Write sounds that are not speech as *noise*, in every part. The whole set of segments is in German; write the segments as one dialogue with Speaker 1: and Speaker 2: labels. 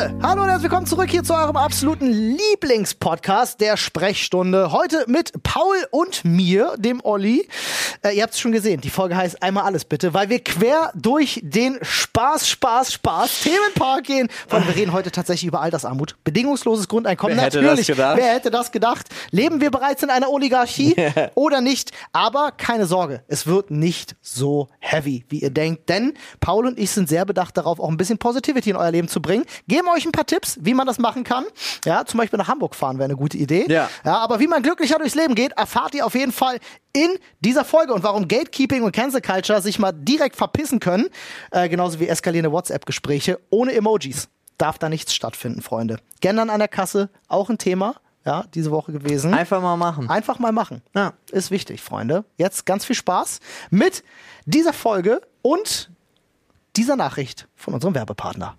Speaker 1: Freunde, hallo und herzlich willkommen zurück hier zu eurem absoluten Lieblingspodcast der Sprechstunde. Heute mit Paul und mir, dem Olli. Äh, ihr habt es schon gesehen, die Folge heißt einmal alles bitte, weil wir quer durch den Spaß, Spaß, Spaß Themenpark gehen. Von wir reden heute tatsächlich über Altersarmut, bedingungsloses Grundeinkommen.
Speaker 2: Wer hätte
Speaker 1: Natürlich,
Speaker 2: das gedacht?
Speaker 1: wer hätte das gedacht? Leben wir bereits in einer Oligarchie *laughs* oder nicht? Aber keine Sorge, es wird nicht so heavy, wie ihr denkt, denn Paul und ich sind sehr bedacht darauf, auch ein bisschen Positivity in euer Leben zu bringen. Geben euch ein paar Tipps, wie man das machen kann. Ja, zum Beispiel nach Hamburg fahren wäre eine gute Idee.
Speaker 2: Ja.
Speaker 1: ja. Aber wie man glücklicher durchs Leben geht, erfahrt ihr auf jeden Fall in dieser Folge und warum Gatekeeping und Cancel Culture sich mal direkt verpissen können, äh, genauso wie eskalierende WhatsApp-Gespräche ohne Emojis. Darf da nichts stattfinden, Freunde. Gendern an der Kasse, auch ein Thema, ja, diese Woche gewesen.
Speaker 2: Einfach mal machen.
Speaker 1: Einfach mal machen. Ja, ist wichtig, Freunde. Jetzt ganz viel Spaß mit dieser Folge und dieser Nachricht von unserem Werbepartner.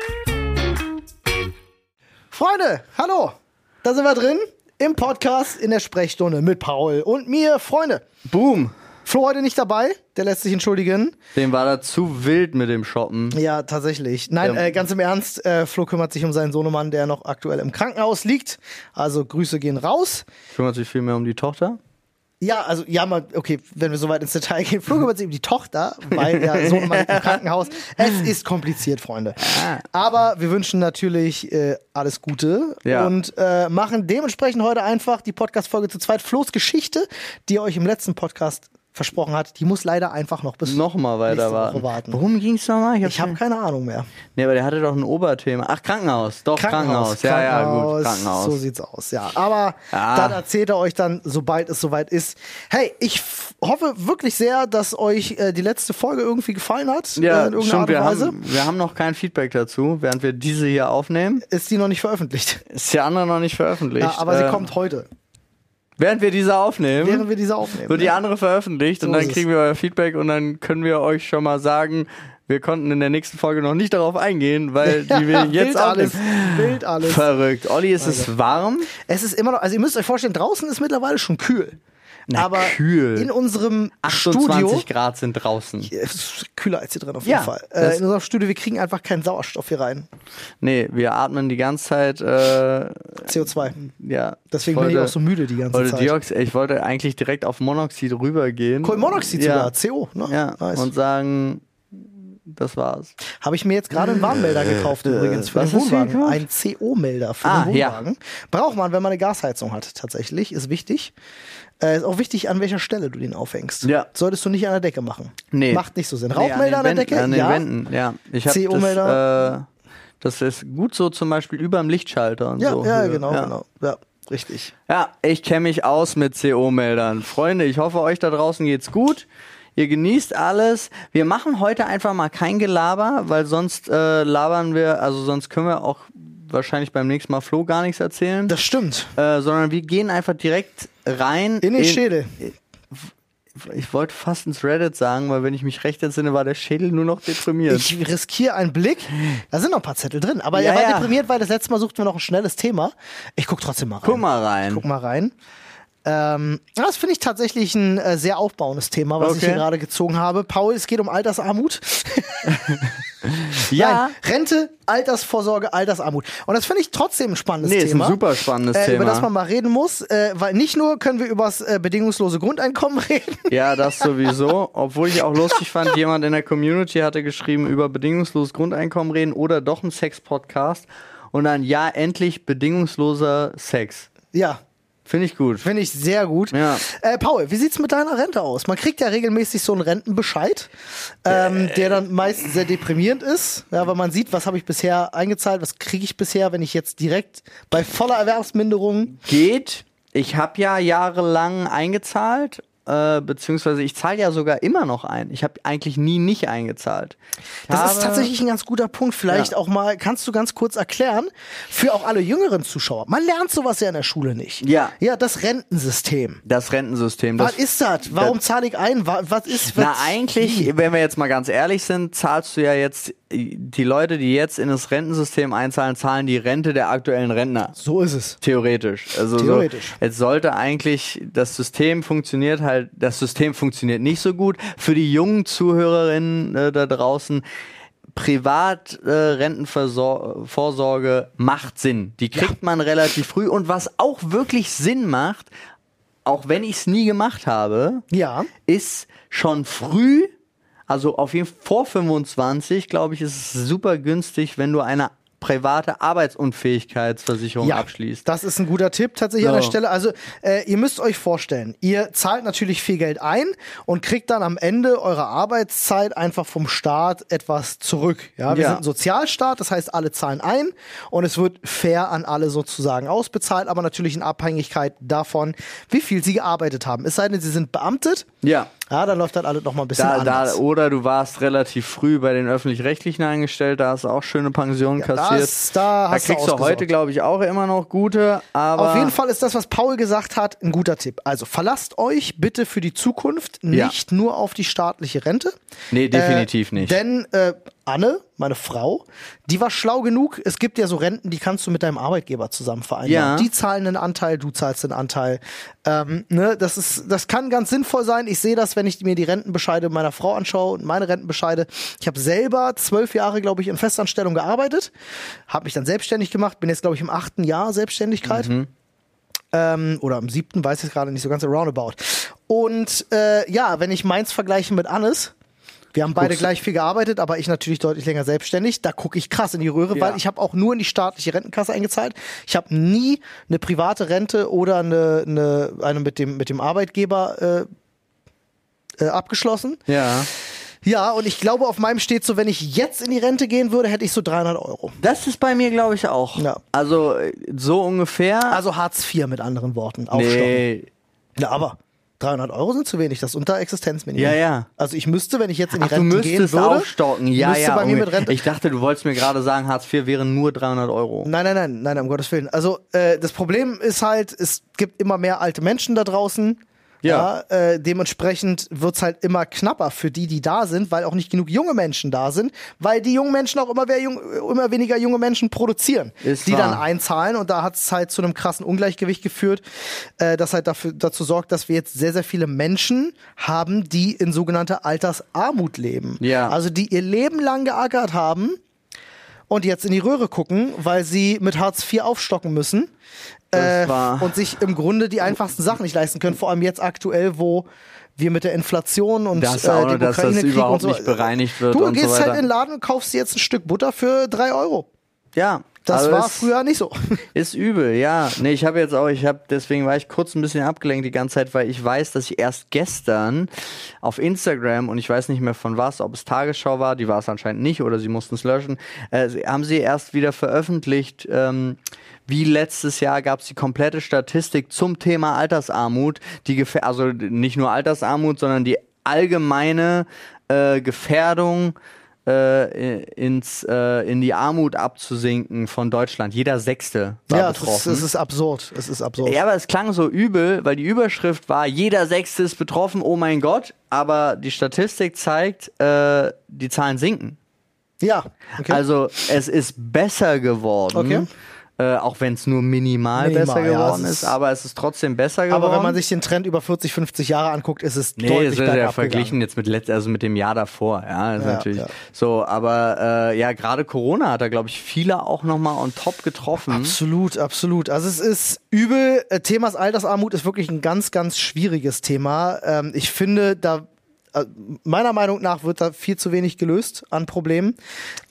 Speaker 1: Freunde, hallo. Da sind wir drin im Podcast in der Sprechstunde mit Paul und mir, Freunde.
Speaker 2: Boom!
Speaker 1: Flo heute nicht dabei, der lässt sich entschuldigen.
Speaker 2: Dem war da zu wild mit dem Shoppen.
Speaker 1: Ja, tatsächlich. Nein, äh, ganz im Ernst, äh, Flo kümmert sich um seinen Sohnemann, der noch aktuell im Krankenhaus liegt. Also Grüße gehen raus.
Speaker 2: Kümmert sich viel mehr um die Tochter.
Speaker 1: Ja, also ja, mal, okay, wenn wir so weit ins Detail gehen. Flo kümmert sich um die Tochter, weil der *laughs* Sohnemann liegt im Krankenhaus. Es ist kompliziert, Freunde. Aber wir wünschen natürlich äh, alles Gute
Speaker 2: Ja.
Speaker 1: und äh, machen dementsprechend heute einfach die Podcast-Folge zu zweit. Flo's Geschichte, die er euch im letzten Podcast versprochen hat, die muss leider einfach noch bis
Speaker 2: Nochmal weiter warten.
Speaker 1: warten.
Speaker 2: Worum ging's nochmal? hab's
Speaker 1: Ich habe keine Ahnung mehr.
Speaker 2: Nee, aber der hatte doch ein Oberthema. Ach, Krankenhaus. Doch, Krankenhaus. Ja, ja, gut. Krankenhaus.
Speaker 1: So sieht's aus, ja. Aber
Speaker 2: Ja.
Speaker 1: dann erzählt er euch dann, sobald es soweit ist. Hey, ich hoffe wirklich sehr, dass euch äh, die letzte Folge irgendwie gefallen hat. äh,
Speaker 2: ja,
Speaker 1: irgendeiner
Speaker 2: stimmt. Wir haben, wir haben noch kein Feedback dazu, während wir diese hier aufnehmen.
Speaker 1: Ist die noch nicht veröffentlicht.
Speaker 2: Ist die andere noch nicht veröffentlicht.
Speaker 1: Ja, aber sie
Speaker 2: Ähm,
Speaker 1: kommt heute,
Speaker 2: Während wir diese aufnehmen,
Speaker 1: während wir diese aufnehmen.
Speaker 2: wird die
Speaker 1: ja.
Speaker 2: andere veröffentlicht und
Speaker 1: So
Speaker 2: dann
Speaker 1: ist es.
Speaker 2: kriegen wir euer Feedback und dann können wir euch schon mal sagen, wir konnten in der nächsten Folge noch nicht darauf eingehen, weil *laughs* die wir jetzt
Speaker 1: wild alles. Wild alles.
Speaker 2: Verrückt. Olli, ist es warm?
Speaker 1: Es ist immer noch, also ihr müsst euch vorstellen, draußen ist mittlerweile schon kühl.
Speaker 2: Na,
Speaker 1: aber
Speaker 2: kühl.
Speaker 1: in unserem
Speaker 2: 28
Speaker 1: Studio
Speaker 2: Grad sind draußen.
Speaker 1: es ist kühler als hier drin auf
Speaker 2: Ja,
Speaker 1: jeden Fall.
Speaker 2: das-
Speaker 1: Äh, in unserem Studio, wir kriegen einfach keinen Sauerstoff hier rein.
Speaker 2: Nee, wir atmen die ganze Zeit, äh,
Speaker 1: CO2.
Speaker 2: ja.
Speaker 1: Deswegen
Speaker 2: ich
Speaker 1: bin ich
Speaker 2: wollte-
Speaker 1: auch so müde die ganze
Speaker 2: wollte
Speaker 1: Zeit.
Speaker 2: Diox ich wollte eigentlich direkt auf Monoxid rübergehen.
Speaker 1: Kohlenmonoxid
Speaker 2: ja.
Speaker 1: sogar, CO. Ne?
Speaker 2: Ja,
Speaker 1: Nice.
Speaker 2: und sagen, das war's.
Speaker 1: Habe ich mir jetzt gerade einen Warnmelder gekauft übrigens für
Speaker 2: Äh, was
Speaker 1: den Wohnwagen. Ein CO-Melder für
Speaker 2: Ah,
Speaker 1: den
Speaker 2: ja.
Speaker 1: Wohnwagen. Braucht man, wenn man eine Gasheizung hat, tatsächlich. Ist wichtig. Äh, ist auch wichtig, an welcher Stelle du den aufhängst.
Speaker 2: Ja.
Speaker 1: Solltest du nicht an der Decke machen.
Speaker 2: Nee.
Speaker 1: Macht nicht so Sinn.
Speaker 2: Nee,
Speaker 1: Rauchmelder an, der Decke?
Speaker 2: An den
Speaker 1: ja.
Speaker 2: Wänden, ja. Ich hab
Speaker 1: CO-Melder?
Speaker 2: Das, äh, das ist gut so zum Beispiel über dem Lichtschalter und
Speaker 1: Ja,
Speaker 2: so.
Speaker 1: ja, genau,
Speaker 2: ja.
Speaker 1: genau. Ja, richtig.
Speaker 2: Ja, ich kenne mich aus mit CO-Meldern. Freunde, ich hoffe, euch da draußen geht's gut. Ihr genießt alles. Wir machen heute einfach mal kein Gelaber, weil sonst äh, labern wir, also sonst können wir auch wahrscheinlich beim nächsten Mal Flo gar nichts erzählen.
Speaker 1: Das stimmt.
Speaker 2: äh, sondern wir gehen einfach direkt rein
Speaker 1: In den Schädel.
Speaker 2: ich wollte fast ins Reddit sagen, weil wenn ich mich recht entsinne, war der Schädel nur noch deprimiert.
Speaker 1: Ich riskiere einen Blick. Da sind noch ein paar Zettel drin. Aber
Speaker 2: Ja,
Speaker 1: er war
Speaker 2: ja.
Speaker 1: deprimiert, weil das letzte Mal suchten wir noch ein schnelles Thema. Ich guck trotzdem mal rein.
Speaker 2: Guck mal rein.
Speaker 1: Guck mal rein. Ähm, das finde ich tatsächlich ein äh, sehr aufbauendes Thema, was ich
Speaker 2: Okay.
Speaker 1: hier gerade gezogen habe. Paul, es geht um Altersarmut. *laughs*
Speaker 2: ja.
Speaker 1: Nein, Rente, Altersvorsorge, Altersarmut. Und das finde ich trotzdem ein spannendes
Speaker 2: Nee, ist ein
Speaker 1: Thema.
Speaker 2: super spannendes
Speaker 1: äh,
Speaker 2: Thema.
Speaker 1: Über das man mal reden muss, äh, weil nicht nur können wir über das äh, bedingungslose Grundeinkommen *laughs* reden.
Speaker 2: Ja, das sowieso. Obwohl ich auch lustig fand, *laughs* jemand in der Community hatte geschrieben, über bedingungsloses Grundeinkommen reden oder doch ein Sex-Podcast. Und dann, ja, endlich bedingungsloser Sex.
Speaker 1: ja,
Speaker 2: Finde ich gut.
Speaker 1: finde ich sehr gut.
Speaker 2: Ja.
Speaker 1: Äh, Paul, wie sieht's mit deiner Rente aus? Man kriegt ja regelmäßig so einen Rentenbescheid, ähm,
Speaker 2: Äh.
Speaker 1: der dann meist sehr deprimierend ist, ja, weil man sieht, was habe ich bisher eingezahlt, was kriege ich bisher, wenn ich jetzt direkt bei voller Erwerbsminderung
Speaker 2: Geht. Ich habe ja jahrelang eingezahlt, äh, beziehungsweise ich zahle ja sogar immer noch ein. Ich habe eigentlich nie nicht eingezahlt. Ich
Speaker 1: Das ist tatsächlich ein ganz guter Punkt. Vielleicht
Speaker 2: Ja.
Speaker 1: auch mal, kannst du ganz kurz erklären, für auch alle jüngeren Zuschauer. Man lernt sowas ja in der Schule nicht.
Speaker 2: Ja.
Speaker 1: Ja, das Rentensystem.
Speaker 2: das Rentensystem.
Speaker 1: Was
Speaker 2: Das,
Speaker 1: ist das? Warum zahle ich ein? Wa- Was ist was?
Speaker 2: na, eigentlich, wenn wir jetzt mal ganz ehrlich sind, zahlst du ja jetzt, die Leute, die jetzt in das Rentensystem einzahlen, zahlen die Rente der aktuellen Rentner.
Speaker 1: So ist es.
Speaker 2: Theoretisch. Also
Speaker 1: Theoretisch.
Speaker 2: So, es sollte eigentlich, das System funktioniert halt, das System funktioniert nicht so gut. Für die jungen Zuhörerinnen äh, da draußen, Privatrentenvorsorge macht Sinn. Die kriegt man relativ früh. Und was auch wirklich Sinn macht, auch wenn ich es nie gemacht habe,
Speaker 1: Ja.
Speaker 2: ist schon früh, also auf jeden Fall vor 25, glaube ich, ist es super günstig, wenn du eine private Arbeitsunfähigkeitsversicherung
Speaker 1: Ja,
Speaker 2: abschließt.
Speaker 1: das ist ein guter Tipp tatsächlich an der
Speaker 2: So.
Speaker 1: Stelle. Also äh, ihr müsst euch vorstellen, ihr zahlt natürlich viel Geld ein und kriegt dann am Ende eurer Arbeitszeit einfach vom Staat etwas zurück. Ja, wir
Speaker 2: Ja.
Speaker 1: sind ein Sozialstaat, das heißt, alle zahlen ein und es wird fair an alle sozusagen ausbezahlt, aber natürlich in Abhängigkeit davon, wie viel sie gearbeitet haben. Es sei denn, sie sind beamtet.
Speaker 2: Ja.
Speaker 1: Ja, dann läuft das alles noch mal ein bisschen
Speaker 2: Da, da,
Speaker 1: anders.
Speaker 2: oder du warst relativ früh bei den öffentlich-rechtlichen eingestellt, da hast du auch schöne Pensionen
Speaker 1: Ja,
Speaker 2: kassiert.
Speaker 1: das- da du
Speaker 2: kriegst du
Speaker 1: ausgesorgt.
Speaker 2: heute, glaube ich, auch immer noch gute, aber
Speaker 1: Auf jeden Fall ist das, was Paul gesagt hat, ein guter Tipp. Also verlasst euch bitte für die Zukunft
Speaker 2: Ja.
Speaker 1: nicht nur auf die staatliche Rente.
Speaker 2: Nee, definitiv
Speaker 1: äh,
Speaker 2: nicht.
Speaker 1: Denn äh, Anne, meine Frau, die war schlau genug. Es gibt ja so Renten, die kannst du mit deinem Arbeitgeber zusammen vereinbaren.
Speaker 2: Ja.
Speaker 1: Die zahlen einen Anteil, du zahlst einen Anteil. Ähm, ne, das, ist, das kann ganz sinnvoll sein. Ich sehe das, wenn ich mir die Rentenbescheide meiner Frau anschaue und meine Rentenbescheide. Ich habe selber zwölf Jahre, glaube ich, in Festanstellung gearbeitet, habe mich dann selbstständig gemacht, bin jetzt, glaube ich, im achten Jahr Selbstständigkeit ähm, oder am siebten, weiß ich gerade nicht so ganz roundabout. Und äh, ja, wenn ich meins vergleiche mit Annes, wir haben beide
Speaker 2: Guckst-
Speaker 1: gleich viel gearbeitet, aber ich natürlich deutlich länger selbstständig. Da gucke ich krass in die Röhre,
Speaker 2: Ja.
Speaker 1: weil ich habe auch nur in die staatliche Rentenkasse eingezahlt. Ich habe nie eine private Rente oder eine, eine, eine mit dem mit dem Arbeitgeber äh, äh, abgeschlossen.
Speaker 2: ja.
Speaker 1: Ja, und ich glaube, auf meinem steht so, wenn ich jetzt in die Rente gehen würde, hätte ich so 300 Euro.
Speaker 2: Das ist bei mir, glaube ich, auch.
Speaker 1: Ja.
Speaker 2: Also so ungefähr.
Speaker 1: Also Hartz IV mit anderen Worten. Aufstocken.
Speaker 2: nee.
Speaker 1: Ja, aber 300 Euro sind zu wenig, das ist unter Existenzminimum.
Speaker 2: Ja, ja.
Speaker 1: Also ich müsste, wenn ich jetzt in die
Speaker 2: Ach,
Speaker 1: Rente gehen würde,
Speaker 2: aufstocken. Ja,
Speaker 1: müsste
Speaker 2: ja.
Speaker 1: bei mir mit Rente.
Speaker 2: Ich dachte, du wolltest mir gerade sagen, Hartz IV wären nur 300 Euro.
Speaker 1: Nein, nein, nein, nein, um Gottes Willen. Also äh, das Problem ist halt, es gibt immer mehr alte Menschen da draußen.
Speaker 2: Ja.
Speaker 1: äh, dementsprechend wird's halt immer knapper für die, die da sind, weil auch nicht genug junge Menschen da sind, weil die jungen Menschen auch immer, jung, immer weniger junge Menschen produzieren,
Speaker 2: Ist
Speaker 1: die
Speaker 2: wahr.
Speaker 1: dann einzahlen und da hat's halt zu einem krassen Ungleichgewicht geführt, äh, das halt dafür, dazu sorgt, dass wir jetzt sehr, sehr viele Menschen haben, die in sogenannter Altersarmut leben.
Speaker 2: Ja.
Speaker 1: Also die ihr Leben lang geackert haben und jetzt in die Röhre gucken, weil sie mit Hartz IV aufstocken müssen
Speaker 2: War-
Speaker 1: und sich im Grunde die einfachsten Sachen nicht leisten können. Vor allem jetzt aktuell, wo wir mit der Inflation und
Speaker 2: Das
Speaker 1: äh,
Speaker 2: auch
Speaker 1: dem
Speaker 2: noch, dass das überhaupt
Speaker 1: und so.
Speaker 2: nicht bereinigt wird
Speaker 1: Du
Speaker 2: und so
Speaker 1: gehst halt in den Laden und kaufst dir jetzt ein Stück Butter für drei Euro.
Speaker 2: Ja.
Speaker 1: Das
Speaker 2: also
Speaker 1: war früher nicht so. *laughs*
Speaker 2: Ist übel, ja. Nee, ich habe jetzt auch, ich habe, deswegen war ich kurz ein bisschen abgelenkt die ganze Zeit, weil ich weiß, dass ich erst gestern auf Instagram und ich weiß nicht mehr von was, ob es Tagesschau war, die war es anscheinend nicht oder sie mussten es löschen, äh, haben sie erst wieder veröffentlicht, ähm, wie letztes Jahr gab es die komplette Statistik zum Thema Altersarmut, die also nicht nur Altersarmut, sondern die allgemeine äh, Gefährdung äh, ins, äh, in die Armut abzusinken von Deutschland. Jeder Sechste war
Speaker 1: ja, es ist,
Speaker 2: betroffen.
Speaker 1: es ist absurd. Es ist absurd.
Speaker 2: Ja, aber es klang so übel, weil die Überschrift war, jeder Sechste ist betroffen, oh mein Gott. Aber die Statistik zeigt, äh, die Zahlen sinken.
Speaker 1: Ja, okay.
Speaker 2: Also es ist besser geworden.
Speaker 1: Okay.
Speaker 2: Äh, auch wenn es nur minimal,
Speaker 1: Minimal,
Speaker 2: besser
Speaker 1: ja,
Speaker 2: geworden
Speaker 1: es
Speaker 2: ist,
Speaker 1: ist-
Speaker 2: aber es ist trotzdem besser geworden.
Speaker 1: aber wenn man sich den Trend über 40, 50 Jahre anguckt, ist es
Speaker 2: Nee,
Speaker 1: deutlich
Speaker 2: das ist ja verglichen jetzt mit letzt, also mit dem Jahr davor, ja, ist
Speaker 1: Ja,
Speaker 2: natürlich
Speaker 1: ja.
Speaker 2: so, aber äh, ja, gerade Corona hat da glaube ich viele auch nochmal on top getroffen.
Speaker 1: Absolut, absolut. Also es ist übel. Äh, Themas Altersarmut ist wirklich ein ganz, ganz schwieriges Thema. Ähm, ich finde, da meiner Meinung nach wird da viel zu wenig gelöst an Problemen.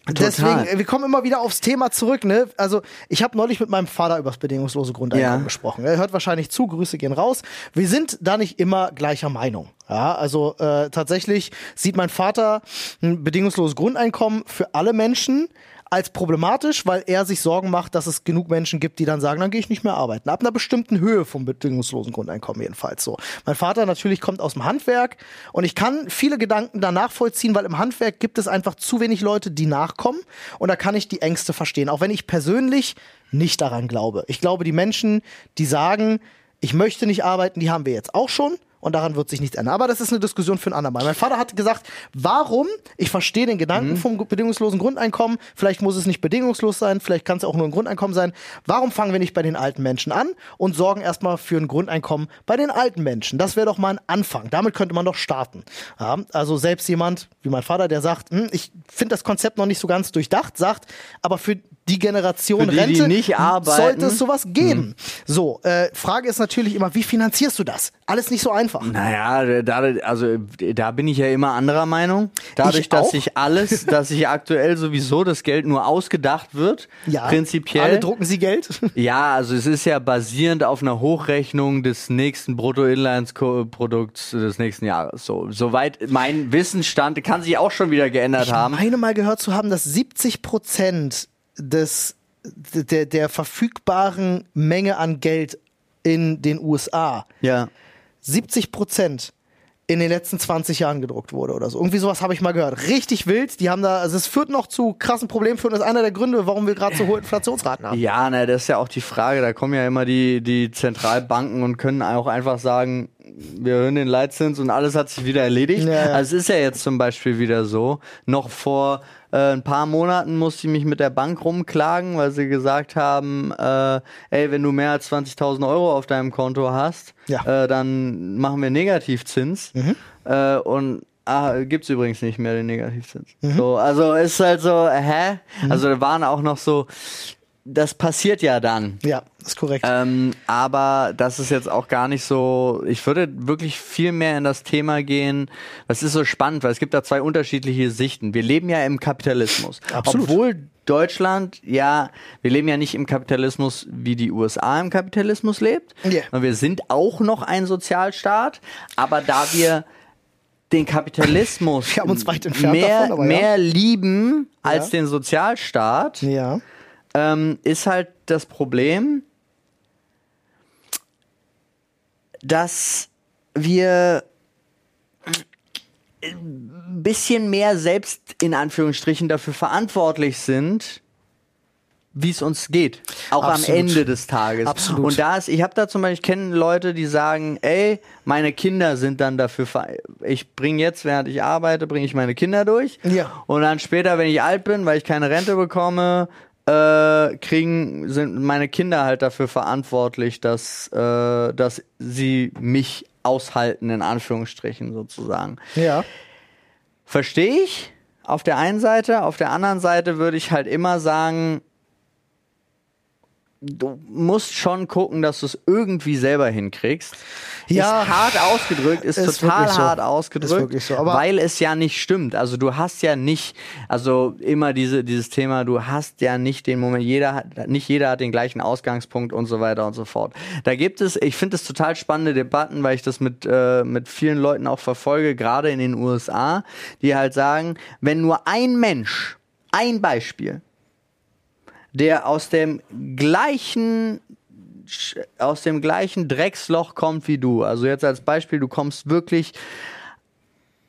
Speaker 1: Deswegen, äh, wir kommen immer wieder aufs Thema zurück. Ne? Also ich habe neulich mit meinem Vater über das bedingungslose Grundeinkommen
Speaker 2: Ja.
Speaker 1: gesprochen. Er hört wahrscheinlich zu, Grüße gehen raus. Wir sind da nicht immer gleicher Meinung. Ja, also äh, tatsächlich sieht mein Vater ein bedingungsloses Grundeinkommen für alle Menschen als problematisch, weil er sich Sorgen macht, dass es genug Menschen gibt, die dann sagen, dann gehe ich nicht mehr arbeiten. Ab einer bestimmten Höhe vom bedingungslosen Grundeinkommen jedenfalls so. Mein Vater natürlich kommt aus dem Handwerk und ich kann viele Gedanken da nachvollziehen, weil im Handwerk gibt es einfach zu wenig Leute, die nachkommen und da kann ich die Ängste verstehen, auch wenn ich persönlich nicht daran glaube. Ich glaube, die Menschen, die sagen, ich möchte nicht arbeiten, die haben wir jetzt auch schon. Und daran wird sich nichts ändern. Aber das ist eine Diskussion für ein andermal. Mein Vater hat gesagt, warum, ich verstehe den Gedanken vom bedingungslosen Grundeinkommen, vielleicht muss es nicht bedingungslos sein, vielleicht kann es auch nur ein Grundeinkommen sein. Warum fangen wir nicht bei den alten Menschen an und sorgen erstmal für ein Grundeinkommen bei den alten Menschen? Das wäre doch mal ein Anfang. Damit könnte man doch starten. Ja, also selbst jemand wie mein Vater, der sagt, hm, ich finde das Konzept noch nicht so ganz durchdacht, sagt, aber für die Generation
Speaker 2: die, die
Speaker 1: Rente
Speaker 2: nicht arbeiten.
Speaker 1: sollte es sowas geben. So, äh, Frage ist natürlich immer, wie finanzierst du das? Alles nicht so einfach.
Speaker 2: Naja, da, also da bin ich ja immer anderer Meinung. Dadurch,
Speaker 1: Ich
Speaker 2: dass sich alles, *laughs* dass sich aktuell sowieso das Geld nur ausgedacht wird,
Speaker 1: Ja,
Speaker 2: prinzipiell.
Speaker 1: Alle drucken sie Geld. *laughs*
Speaker 2: Ja, also es ist ja basierend auf einer Hochrechnung des nächsten Bruttoinlandsprodukts des nächsten Jahres. So, soweit mein Wissensstand kann sich auch schon wieder geändert
Speaker 1: Ich
Speaker 2: haben.
Speaker 1: meine mal gehört zu haben, dass 70 Prozent des der, der verfügbaren Menge an Geld in den USA
Speaker 2: Ja.
Speaker 1: 70 Prozent in den letzten 20 Jahren gedruckt wurde oder so. Irgendwie sowas habe ich mal gehört. Richtig wild. Die haben da, also es führt noch zu krassen Problemen. Führt das ist einer der Gründe, warum wir gerade so hohe Inflationsraten haben.
Speaker 2: Ja, na, das ist ja auch die Frage. Da kommen ja immer die, die Zentralbanken und können auch einfach sagen, wir erhöhen den Leitzins und alles hat sich wieder erledigt.
Speaker 1: Ja, ja.
Speaker 2: Also es ist ja jetzt zum Beispiel wieder so. Noch vor äh, ein paar Monaten musste ich mich mit der Bank rumklagen, weil sie gesagt haben, äh, ey, wenn du mehr als 20.000 Euro auf deinem Konto hast,
Speaker 1: Ja. Mhm.
Speaker 2: äh, dann machen wir Negativzins. Äh, und Ah, gibt's übrigens nicht mehr den Negativzins.
Speaker 1: Mhm.
Speaker 2: So, also ist halt so, hä? Also da waren auch noch so, das passiert ja dann.
Speaker 1: Ja, ist korrekt.
Speaker 2: Ähm, aber das ist jetzt auch gar nicht so. Ich würde wirklich viel mehr in das Thema gehen. Das ist so spannend, weil es gibt da zwei unterschiedliche Sichten. Wir leben ja im Kapitalismus.
Speaker 1: Absolut.
Speaker 2: Obwohl Deutschland, ja, wir leben ja nicht im Kapitalismus, wie die USA im Kapitalismus lebt.
Speaker 1: Ja.
Speaker 2: Und wir sind auch noch ein Sozialstaat. Aber da wir den Kapitalismus
Speaker 1: Wir
Speaker 2: mehr,
Speaker 1: davon, aber ja.
Speaker 2: mehr lieben als
Speaker 1: Ja.
Speaker 2: den Sozialstaat,
Speaker 1: ja.
Speaker 2: Ähm, ist halt das Problem, dass wir ein bisschen mehr selbst in Anführungsstrichen dafür verantwortlich sind, wie es uns geht. Auch
Speaker 1: Absolut.
Speaker 2: am Ende des Tages.
Speaker 1: Absolut.
Speaker 2: Und da ist, ich habe da zum Beispiel, ich kenne Leute, die sagen, ey, meine Kinder sind dann dafür, ver ich bringe jetzt, während ich arbeite, bringe ich meine Kinder durch.
Speaker 1: Ja.
Speaker 2: Und dann später, wenn ich alt bin, weil ich keine Rente bekomme, äh, kriegen, sind meine Kinder halt dafür verantwortlich, dass, äh, dass sie mich aushalten, in Anführungsstrichen sozusagen.
Speaker 1: Ja.
Speaker 2: Verstehe ich auf der einen Seite, auf der anderen Seite würde ich halt immer sagen, du musst schon gucken, dass du es irgendwie selber hinkriegst.
Speaker 1: Ja.
Speaker 2: ist hart ausgedrückt, ist,
Speaker 1: Ist
Speaker 2: total
Speaker 1: so.
Speaker 2: hart ausgedrückt,
Speaker 1: so, aber-
Speaker 2: weil es ja nicht stimmt. Also du hast ja nicht, also immer diese, dieses Thema, du hast ja nicht den Moment, jeder hat, nicht jeder hat den gleichen Ausgangspunkt und so weiter und so fort. Da gibt es, ich finde es total spannende Debatten, weil ich das mit, äh, mit vielen Leuten auch verfolge, gerade in den USA, die halt sagen, wenn nur ein Mensch, ein Beispiel, der aus dem gleichen aus dem gleichen Drecksloch kommt wie du. Also jetzt als Beispiel, du kommst wirklich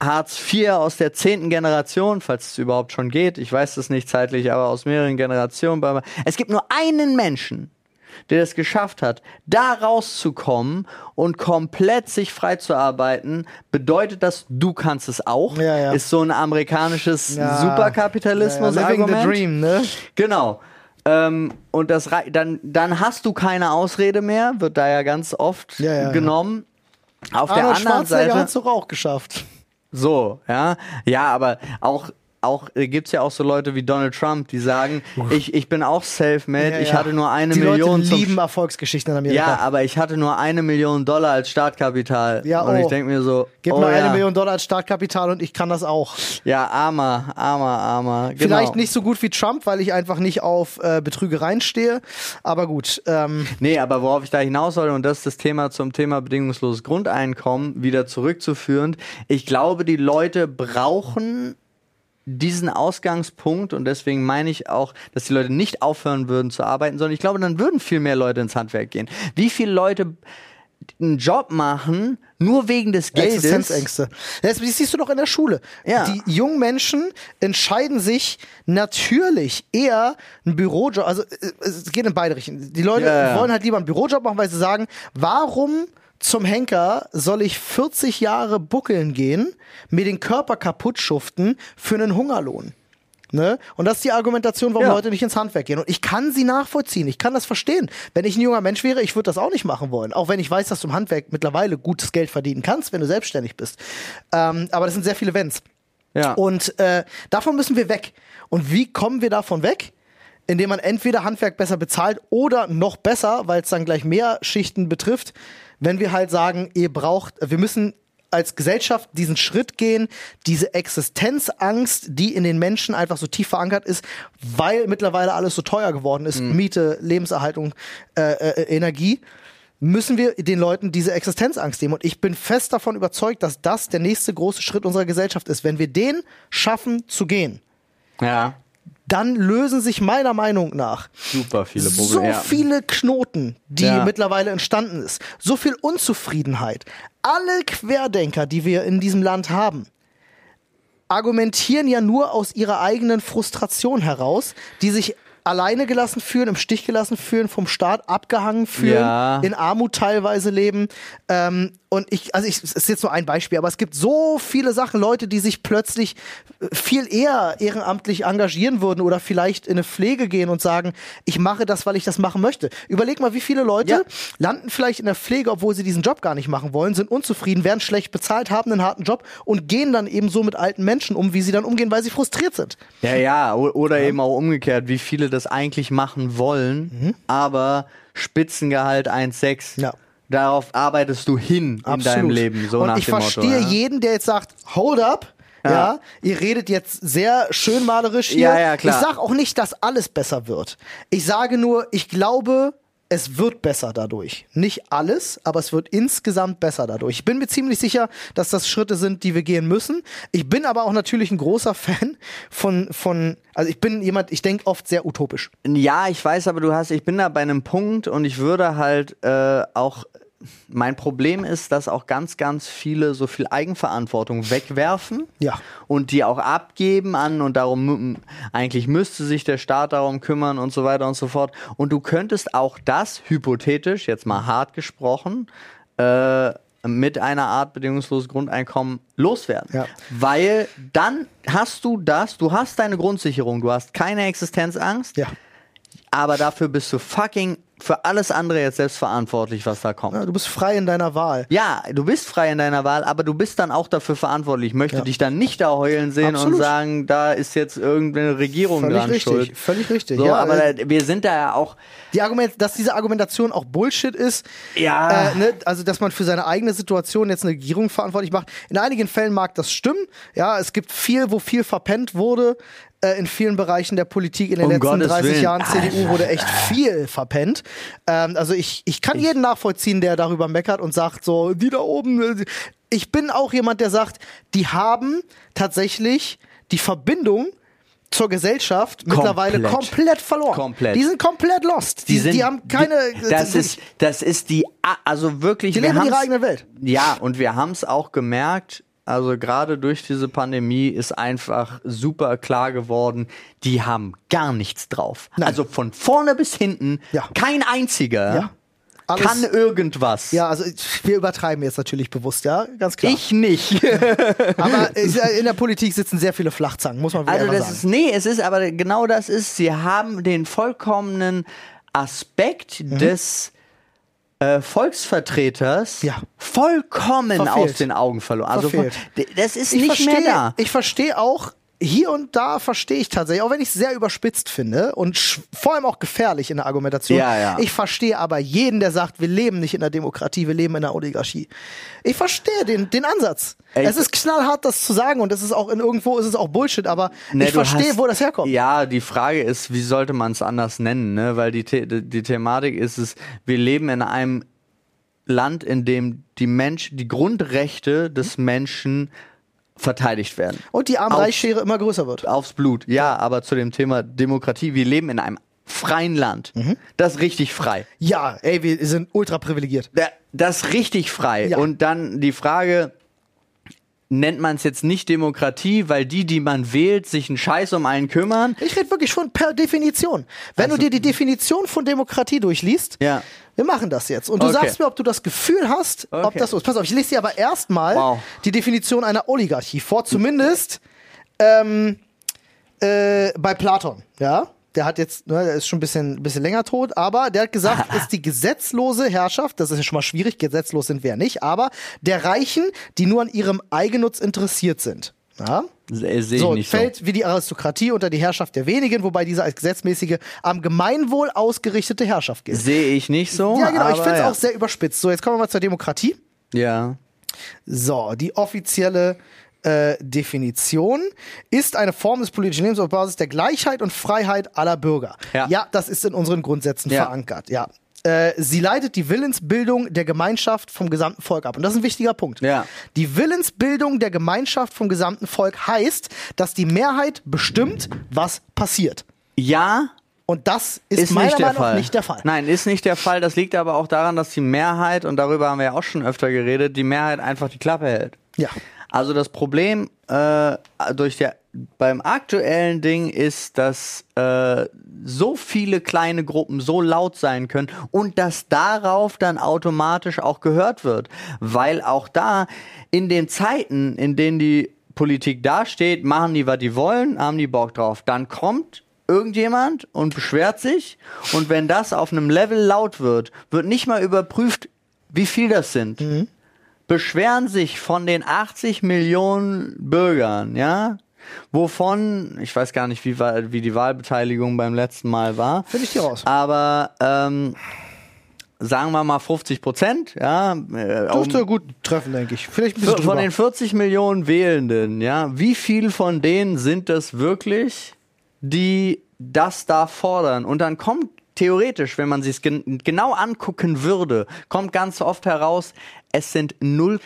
Speaker 2: Hartz IV aus der zehnten Generation, falls es überhaupt schon geht. Ich weiß es nicht zeitlich, aber aus mehreren Generationen. Es gibt nur einen Menschen, der es geschafft hat, da rauszukommen und komplett sich frei zu arbeiten, bedeutet das, du kannst es auch.
Speaker 1: Ja, ja.
Speaker 2: Ist so ein amerikanisches
Speaker 1: Ja.
Speaker 2: Superkapitalismus.
Speaker 1: Ja, ja, living the dream, ne?
Speaker 2: Genau. Ähm, und das dann, dann hast du keine Ausrede mehr, wird da ja ganz oft
Speaker 1: Ja, ja, ja.
Speaker 2: genommen. Auf der
Speaker 1: Arnold
Speaker 2: anderen
Speaker 1: Schwarzenegger
Speaker 2: Seite.
Speaker 1: hat es doch auch geschafft.
Speaker 2: So, ja. Ja, aber auch, auch äh, gibt's ja auch so Leute wie Donald Trump, die sagen, ich, ich bin auch self-made,
Speaker 1: Ja,
Speaker 2: ich
Speaker 1: ja.
Speaker 2: hatte nur eine
Speaker 1: Die
Speaker 2: Million
Speaker 1: Leute lieben Erfolgsgeschichten in Amerika.
Speaker 2: Ja, aber ich hatte nur eine Million Dollar als Startkapital.
Speaker 1: Ja,
Speaker 2: und ich
Speaker 1: oh.
Speaker 2: denke mir so,
Speaker 1: Gib
Speaker 2: oh,
Speaker 1: mir
Speaker 2: ja.
Speaker 1: eine Million Dollar als Startkapital und ich kann das auch.
Speaker 2: Ja, armer, armer, armer. Genau.
Speaker 1: Vielleicht nicht so gut wie Trump, weil ich einfach nicht auf äh, Betrügereien stehe. Aber gut. Ähm,
Speaker 2: Nee, aber worauf ich da hinaus soll, und das ist das Thema zum Thema bedingungsloses Grundeinkommen, wieder zurückzuführen. Ich glaube, die Leute brauchen diesen Ausgangspunkt und deswegen meine ich auch, dass die Leute nicht aufhören würden zu arbeiten, sondern ich glaube, dann würden viel mehr Leute ins Handwerk gehen. Wie viele Leute einen Job machen, nur wegen des Geldes?
Speaker 1: Existenzängste. Das siehst du doch in der Schule.
Speaker 2: Ja.
Speaker 1: Die jungen Menschen entscheiden sich natürlich eher einen Bürojob, also äh, es geht in beide Richtungen. Die Leute
Speaker 2: Ja, ja.
Speaker 1: wollen halt lieber einen Bürojob machen, weil sie sagen, warum zum Henker soll ich 40 Jahre buckeln gehen, mir den Körper kaputt schuften für einen Hungerlohn? Ne? Und das ist die Argumentation, warum
Speaker 2: Ja.
Speaker 1: Leute nicht ins Handwerk gehen. Und ich kann sie nachvollziehen. Ich kann das verstehen. Wenn ich ein junger Mensch wäre, ich würde das auch nicht machen wollen. Auch wenn ich weiß, dass du im Handwerk mittlerweile gutes Geld verdienen kannst, wenn du selbstständig bist. Ähm, aber das sind sehr viele Wenns.
Speaker 2: Ja.
Speaker 1: Und äh, davon müssen wir weg. Und wie kommen wir davon weg? Indem man entweder Handwerk besser bezahlt oder noch besser, weil es dann gleich mehr Schichten betrifft, wenn wir halt sagen, ihr braucht, wir müssen als Gesellschaft diesen Schritt gehen, diese Existenzangst, die in den Menschen einfach so tief verankert ist, weil mittlerweile alles so teuer geworden ist, Miete, Lebenserhaltung, äh, äh, Energie, müssen wir den Leuten diese Existenzangst nehmen. Und ich bin fest davon überzeugt, dass das der nächste große Schritt unserer Gesellschaft ist. Wenn wir den schaffen zu gehen,
Speaker 2: ja,
Speaker 1: dann lösen sich meiner Meinung nach
Speaker 2: super viele Probleme.
Speaker 1: so viele Knoten, die
Speaker 2: Ja.
Speaker 1: mittlerweile entstanden ist, so viel Unzufriedenheit. Alle Querdenker, die wir in diesem Land haben, argumentieren ja nur aus ihrer eigenen Frustration heraus, die sich alleine gelassen fühlen, im Stich gelassen fühlen, vom Staat abgehangen fühlen,
Speaker 2: Ja.
Speaker 1: in Armut teilweise leben. Ähm, und ich, also ich, es ist jetzt nur ein Beispiel, aber es gibt so viele Sachen, Leute, die sich plötzlich äh, viel eher ehrenamtlich engagieren würden oder vielleicht in eine Pflege gehen und sagen, ich mache das, weil ich das machen möchte. Überleg mal, wie viele Leute
Speaker 2: Ja.
Speaker 1: landen vielleicht in der Pflege, obwohl sie diesen Job gar nicht machen wollen, sind unzufrieden, werden schlecht bezahlt, haben einen harten Job und gehen dann eben so mit alten Menschen um, wie sie dann umgehen, weil sie frustriert sind.
Speaker 2: Ja, ja, oder eben auch umgekehrt, wie viele das eigentlich machen wollen, aber Spitzengehalt 1,6.
Speaker 1: Ja.
Speaker 2: Darauf arbeitest du hin in deinem Leben, so
Speaker 1: und
Speaker 2: nach
Speaker 1: ich verstehe
Speaker 2: Motto.
Speaker 1: jeden, der jetzt sagt, hold up. Ja.
Speaker 2: Ja.
Speaker 1: ihr redet jetzt sehr schön malerisch hier.
Speaker 2: Ja, ja, klar.
Speaker 1: Ich sage auch nicht, dass alles besser wird. Ich sage nur, ich glaube, es wird besser dadurch. Nicht alles, aber es wird insgesamt besser dadurch. Ich bin mir ziemlich sicher, dass das Schritte sind, die wir gehen müssen. Ich bin aber auch natürlich ein großer Fan von, von also ich bin jemand, ich denke oft sehr utopisch.
Speaker 2: Ja, ich weiß, aber du hast, ich bin da bei einem Punkt und ich würde halt äh, auch. Mein Problem ist, dass auch ganz, ganz viele so viel Eigenverantwortung wegwerfen
Speaker 1: Ja.
Speaker 2: und die auch abgeben an und darum eigentlich müsste sich der Staat darum kümmern und so weiter und so fort. Und du könntest auch das hypothetisch, jetzt mal hart gesprochen, äh, mit einer Art bedingungsloses Grundeinkommen loswerden.
Speaker 1: Ja.
Speaker 2: Weil dann hast du das, du hast deine Grundsicherung, du hast keine Existenzangst,
Speaker 1: Ja.
Speaker 2: aber dafür bist du fucking für alles andere jetzt selbst verantwortlich, was da kommt.
Speaker 1: ja. Du bist frei in deiner Wahl.
Speaker 2: Ja, du bist frei in deiner Wahl, aber du bist dann auch dafür verantwortlich. Ich möchte
Speaker 1: Ja.
Speaker 2: dich dann nicht da heulen sehen
Speaker 1: Absolut.
Speaker 2: und sagen, da ist jetzt irgendeine Regierung
Speaker 1: Völlig
Speaker 2: dran
Speaker 1: richtig,
Speaker 2: schuld.
Speaker 1: völlig richtig.
Speaker 2: So,
Speaker 1: ja,
Speaker 2: aber
Speaker 1: äh,
Speaker 2: da, wir sind da ja auch.
Speaker 1: die Argument, dass diese Argumentation auch Bullshit ist,
Speaker 2: Ja.
Speaker 1: äh, ne, also dass man für seine eigene Situation jetzt eine Regierung verantwortlich macht. In einigen Fällen mag das stimmen. Ja, es gibt viel, wo viel verpennt wurde. Äh, in vielen Bereichen der Politik in den
Speaker 2: Um
Speaker 1: letzten
Speaker 2: Gottes
Speaker 1: 30
Speaker 2: Willen.
Speaker 1: Jahren CDU wurde echt viel verpennt. Ähm, also ich, ich kann jeden nachvollziehen, der darüber meckert und sagt so, die da oben. Ich bin auch jemand, der sagt, die haben tatsächlich die Verbindung zur Gesellschaft mittlerweile komplett verloren.
Speaker 2: Komplett.
Speaker 1: Die sind komplett lost. Die, die, haben keine.
Speaker 2: Das ist, das ist die. Also wirklich.
Speaker 1: Die
Speaker 2: wir
Speaker 1: leben in ihrer
Speaker 2: haben's-
Speaker 1: eigenen Welt.
Speaker 2: Ja, und wir haben es auch gemerkt. Also gerade durch diese Pandemie ist einfach super klar geworden, die haben gar nichts drauf.
Speaker 1: Nein.
Speaker 2: Also von vorne bis hinten,
Speaker 1: Ja.
Speaker 2: kein einziger
Speaker 1: Ja. Alles-
Speaker 2: kann irgendwas.
Speaker 1: Ja, also wir übertreiben jetzt natürlich bewusst, ja, ganz klar.
Speaker 2: Ich nicht. *laughs*
Speaker 1: Aber *laughs* äh, in der Politik sitzen sehr viele Flachzangen, muss man wirklich
Speaker 2: Also das
Speaker 1: sagen.
Speaker 2: ist, nee, es ist aber genau das ist, sie haben den vollkommenen Aspekt
Speaker 1: Mhm.
Speaker 2: des äh, Volksvertreters
Speaker 1: Ja.
Speaker 2: vollkommen
Speaker 1: Verfehlt.
Speaker 2: aus den Augen verloren. Also
Speaker 1: Verfehlt.
Speaker 2: das ist
Speaker 1: ich
Speaker 2: nicht
Speaker 1: verstehe,
Speaker 2: mehr da.
Speaker 1: Ich verstehe auch, hier und da verstehe ich tatsächlich, auch wenn ich es sehr überspitzt finde und vor allem auch gefährlich in der Argumentation.
Speaker 2: Ja, ja.
Speaker 1: Ich verstehe aber jeden, der sagt, wir leben nicht in der Demokratie, wir leben in der Oligarchie. Ich verstehe den, den Ansatz.
Speaker 2: Ey,
Speaker 1: es ist knallhart, das zu sagen und es ist auch in irgendwo ist es auch Bullshit, aber
Speaker 2: Ne,
Speaker 1: ich verstehe,
Speaker 2: hast-
Speaker 1: wo das herkommt.
Speaker 2: Ja, die Frage ist, wie sollte man es anders nennen? Ne? Weil die, The die Thematik ist es, wir leben in einem Land, in dem die Mensch, die Grundrechte des Menschen verteidigt werden.
Speaker 1: Und die Arm-Reich-Schere immer größer wird.
Speaker 2: Aufs Blut. Ja, aber zu dem Thema Demokratie, wir leben in einem freien Land.
Speaker 1: Mhm.
Speaker 2: Das ist richtig frei.
Speaker 1: Ja, ey, wir sind ultra privilegiert.
Speaker 2: Da- Das ist richtig frei.
Speaker 1: Ja.
Speaker 2: Und dann die Frage, nennt man es jetzt nicht Demokratie, weil die, die man wählt, sich einen Scheiß um einen kümmern?
Speaker 1: Ich rede wirklich von per Definition. Wenn
Speaker 2: Also-
Speaker 1: du dir die Definition von Demokratie durchliest,
Speaker 2: Ja.
Speaker 1: wir machen das jetzt. Und du
Speaker 2: Okay.
Speaker 1: sagst mir, ob du das Gefühl hast, ob
Speaker 2: Okay.
Speaker 1: das so ist. Pass auf, ich lese dir aber erstmal
Speaker 2: Wow.
Speaker 1: die Definition einer Oligarchie vor, zumindest ähm, äh, bei Platon. Ja? Der hat jetzt, ne, der ist schon ein bisschen, bisschen länger tot, aber der hat gesagt, *laughs* ist die gesetzlose Herrschaft, das ist ja schon mal schwierig, gesetzlos sind wir ja nicht, aber der Reichen, die nur an ihrem Eigennutz interessiert sind. Ja? So, fällt wie die Aristokratie unter die Herrschaft der wenigen, wobei diese als gesetzmäßige, am Gemeinwohl ausgerichtete Herrschaft
Speaker 2: so.
Speaker 1: gilt.
Speaker 2: Sehe ich nicht so.
Speaker 1: Ja, genau, ich finde es
Speaker 2: ja.
Speaker 1: auch sehr überspitzt. So, jetzt kommen wir mal zur Demokratie.
Speaker 2: Ja.
Speaker 1: So, die offizielle äh, Definition ist eine Form des politischen Lebens auf Basis der Gleichheit und Freiheit aller Bürger.
Speaker 2: Ja.
Speaker 1: das ist in unseren Grundsätzen
Speaker 2: Ja.
Speaker 1: verankert. Ja. Äh, sie leitet die Willensbildung der Gemeinschaft vom gesamten Volk ab. Und das ist ein wichtiger Punkt.
Speaker 2: Ja.
Speaker 1: Die Willensbildung der Gemeinschaft vom gesamten Volk heißt, dass die Mehrheit bestimmt, was passiert.
Speaker 2: Ja,
Speaker 1: Und das ist,
Speaker 2: ist
Speaker 1: meiner
Speaker 2: nicht der
Speaker 1: Meinung nach
Speaker 2: Fall.
Speaker 1: nicht der Fall.
Speaker 2: Nein, ist nicht der Fall. Das liegt aber auch daran, dass die Mehrheit, und darüber haben wir ja auch schon öfter geredet, die Mehrheit einfach die Klappe hält.
Speaker 1: Ja.
Speaker 2: Also das Problem äh, durch der, beim aktuellen Ding ist, dass äh, so viele kleine Gruppen so laut sein können und dass darauf dann automatisch auch gehört wird. Weil auch da in den Zeiten, in denen die Politik dasteht, machen die, was die wollen, haben die Bock drauf. Dann kommt irgendjemand und beschwert sich und wenn das auf einem Level laut wird, wird nicht mal überprüft, wie viel das sind beschweren sich von den 80 Millionen Bürgern, ja, wovon, ich weiß gar nicht, wie, wie die Wahlbeteiligung beim letzten Mal war.
Speaker 1: Finde ich dir raus.
Speaker 2: Aber ähm, sagen wir mal 50 Prozent, ja. Äh, um-
Speaker 1: Dürfte gut treffen, denke ich. Vielleicht ein bisschen
Speaker 2: von
Speaker 1: drüber.
Speaker 2: den 40 Millionen Wählenden, ja, wie viel von denen sind das wirklich, die das da fordern? Und dann kommt theoretisch, wenn man sich gen genau angucken würde, kommt ganz oft heraus, es sind 0,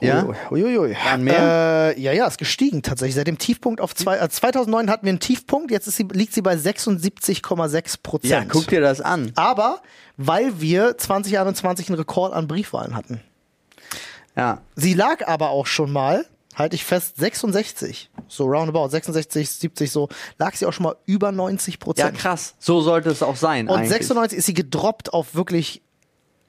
Speaker 2: ja,
Speaker 1: Uiuiui.
Speaker 2: Mehr?
Speaker 1: Äh, ja, ja, ist gestiegen tatsächlich. Seit dem Tiefpunkt auf zwei, äh, 2009 hatten wir einen Tiefpunkt, jetzt sie, liegt sie bei 76,6 Prozent.
Speaker 2: ja, guck dir das an.
Speaker 1: Aber weil wir 2021 einen Rekord an Briefwahlen hatten.
Speaker 2: Ja,
Speaker 1: Sie lag aber auch schon mal, halte ich fest, 66. So roundabout, 66, 70 so, lag sie auch schon mal über 90%
Speaker 2: ja
Speaker 1: Prozent.
Speaker 2: krass. So sollte es auch sein.
Speaker 1: Und
Speaker 2: eigentlich.
Speaker 1: 96 ist sie gedroppt auf wirklich,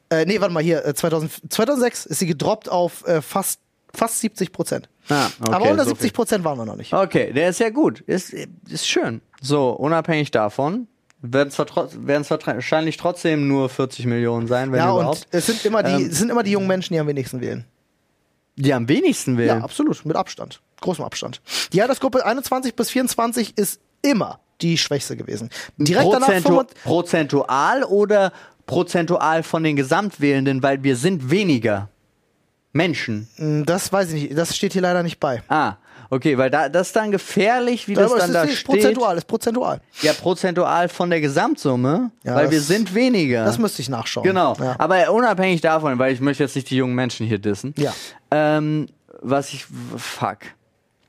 Speaker 1: äh, nee, warte mal hier, äh, 2000, 2006 ist sie gedroppt auf äh, fast, fast 70 Prozent.
Speaker 2: Ah, okay,
Speaker 1: Aber unter
Speaker 2: so
Speaker 1: 70 Prozent waren wir noch nicht.
Speaker 2: Okay, der ist ja gut. Ist, ist schön. So, unabhängig davon werden es wahrscheinlich trotzdem nur 40 Millionen sein, wenn
Speaker 1: Ja,
Speaker 2: überhaupt.
Speaker 1: und es sind immer die,
Speaker 2: Ähm,
Speaker 1: es sind immer die jungen Menschen, die am wenigsten wählen.
Speaker 2: Die am wenigsten
Speaker 1: Ja,
Speaker 2: wählen.
Speaker 1: absolut, mit Abstand. Großem Abstand. Die Altersgruppe 21 bis 24 ist immer die schwächste gewesen. Direkt danach
Speaker 2: Prozentu
Speaker 1: 25
Speaker 2: prozentual oder prozentual von den Gesamtwählenden, weil wir sind weniger Menschen.
Speaker 1: Hm, Das weiß ich nicht, das steht hier leider nicht bei.
Speaker 2: Ah, okay, weil da, das ist dann gefährlich, wie das
Speaker 1: Aber
Speaker 2: dann da
Speaker 1: ist
Speaker 2: steht.
Speaker 1: prozentual, ist prozentual.
Speaker 2: Ja, prozentual von der Gesamtsumme,
Speaker 1: Ja,
Speaker 2: weil
Speaker 1: das-
Speaker 2: wir sind weniger.
Speaker 1: Das müsste ich nachschauen.
Speaker 2: Genau.
Speaker 1: Ja.
Speaker 2: Aber unabhängig davon, weil ich möchte jetzt nicht die jungen Menschen hier dissen.
Speaker 1: Ja.
Speaker 2: Ähm, was ich. Fuck.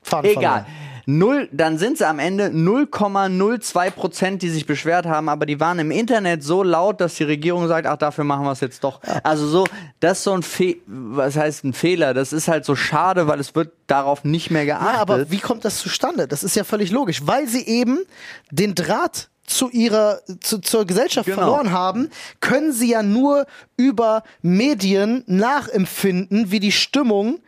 Speaker 1: Faden
Speaker 2: Egal.
Speaker 1: verloren.
Speaker 2: Null, dann sind sie am Ende 0,02 Prozent, die sich beschwert haben, aber die waren im Internet so laut, dass die Regierung sagt, ach, dafür machen wir es jetzt doch. Also so, das ist so ein Fe was heißt ein Fehler? Das ist halt so schade, weil es wird darauf nicht mehr geachtet.
Speaker 1: Ja, aber wie kommt das zustande? Das ist ja völlig logisch, weil sie eben den Draht zu ihrer zu, zur Gesellschaft
Speaker 2: Genau.
Speaker 1: verloren haben, können sie ja nur über Medien nachempfinden, wie die Stimmung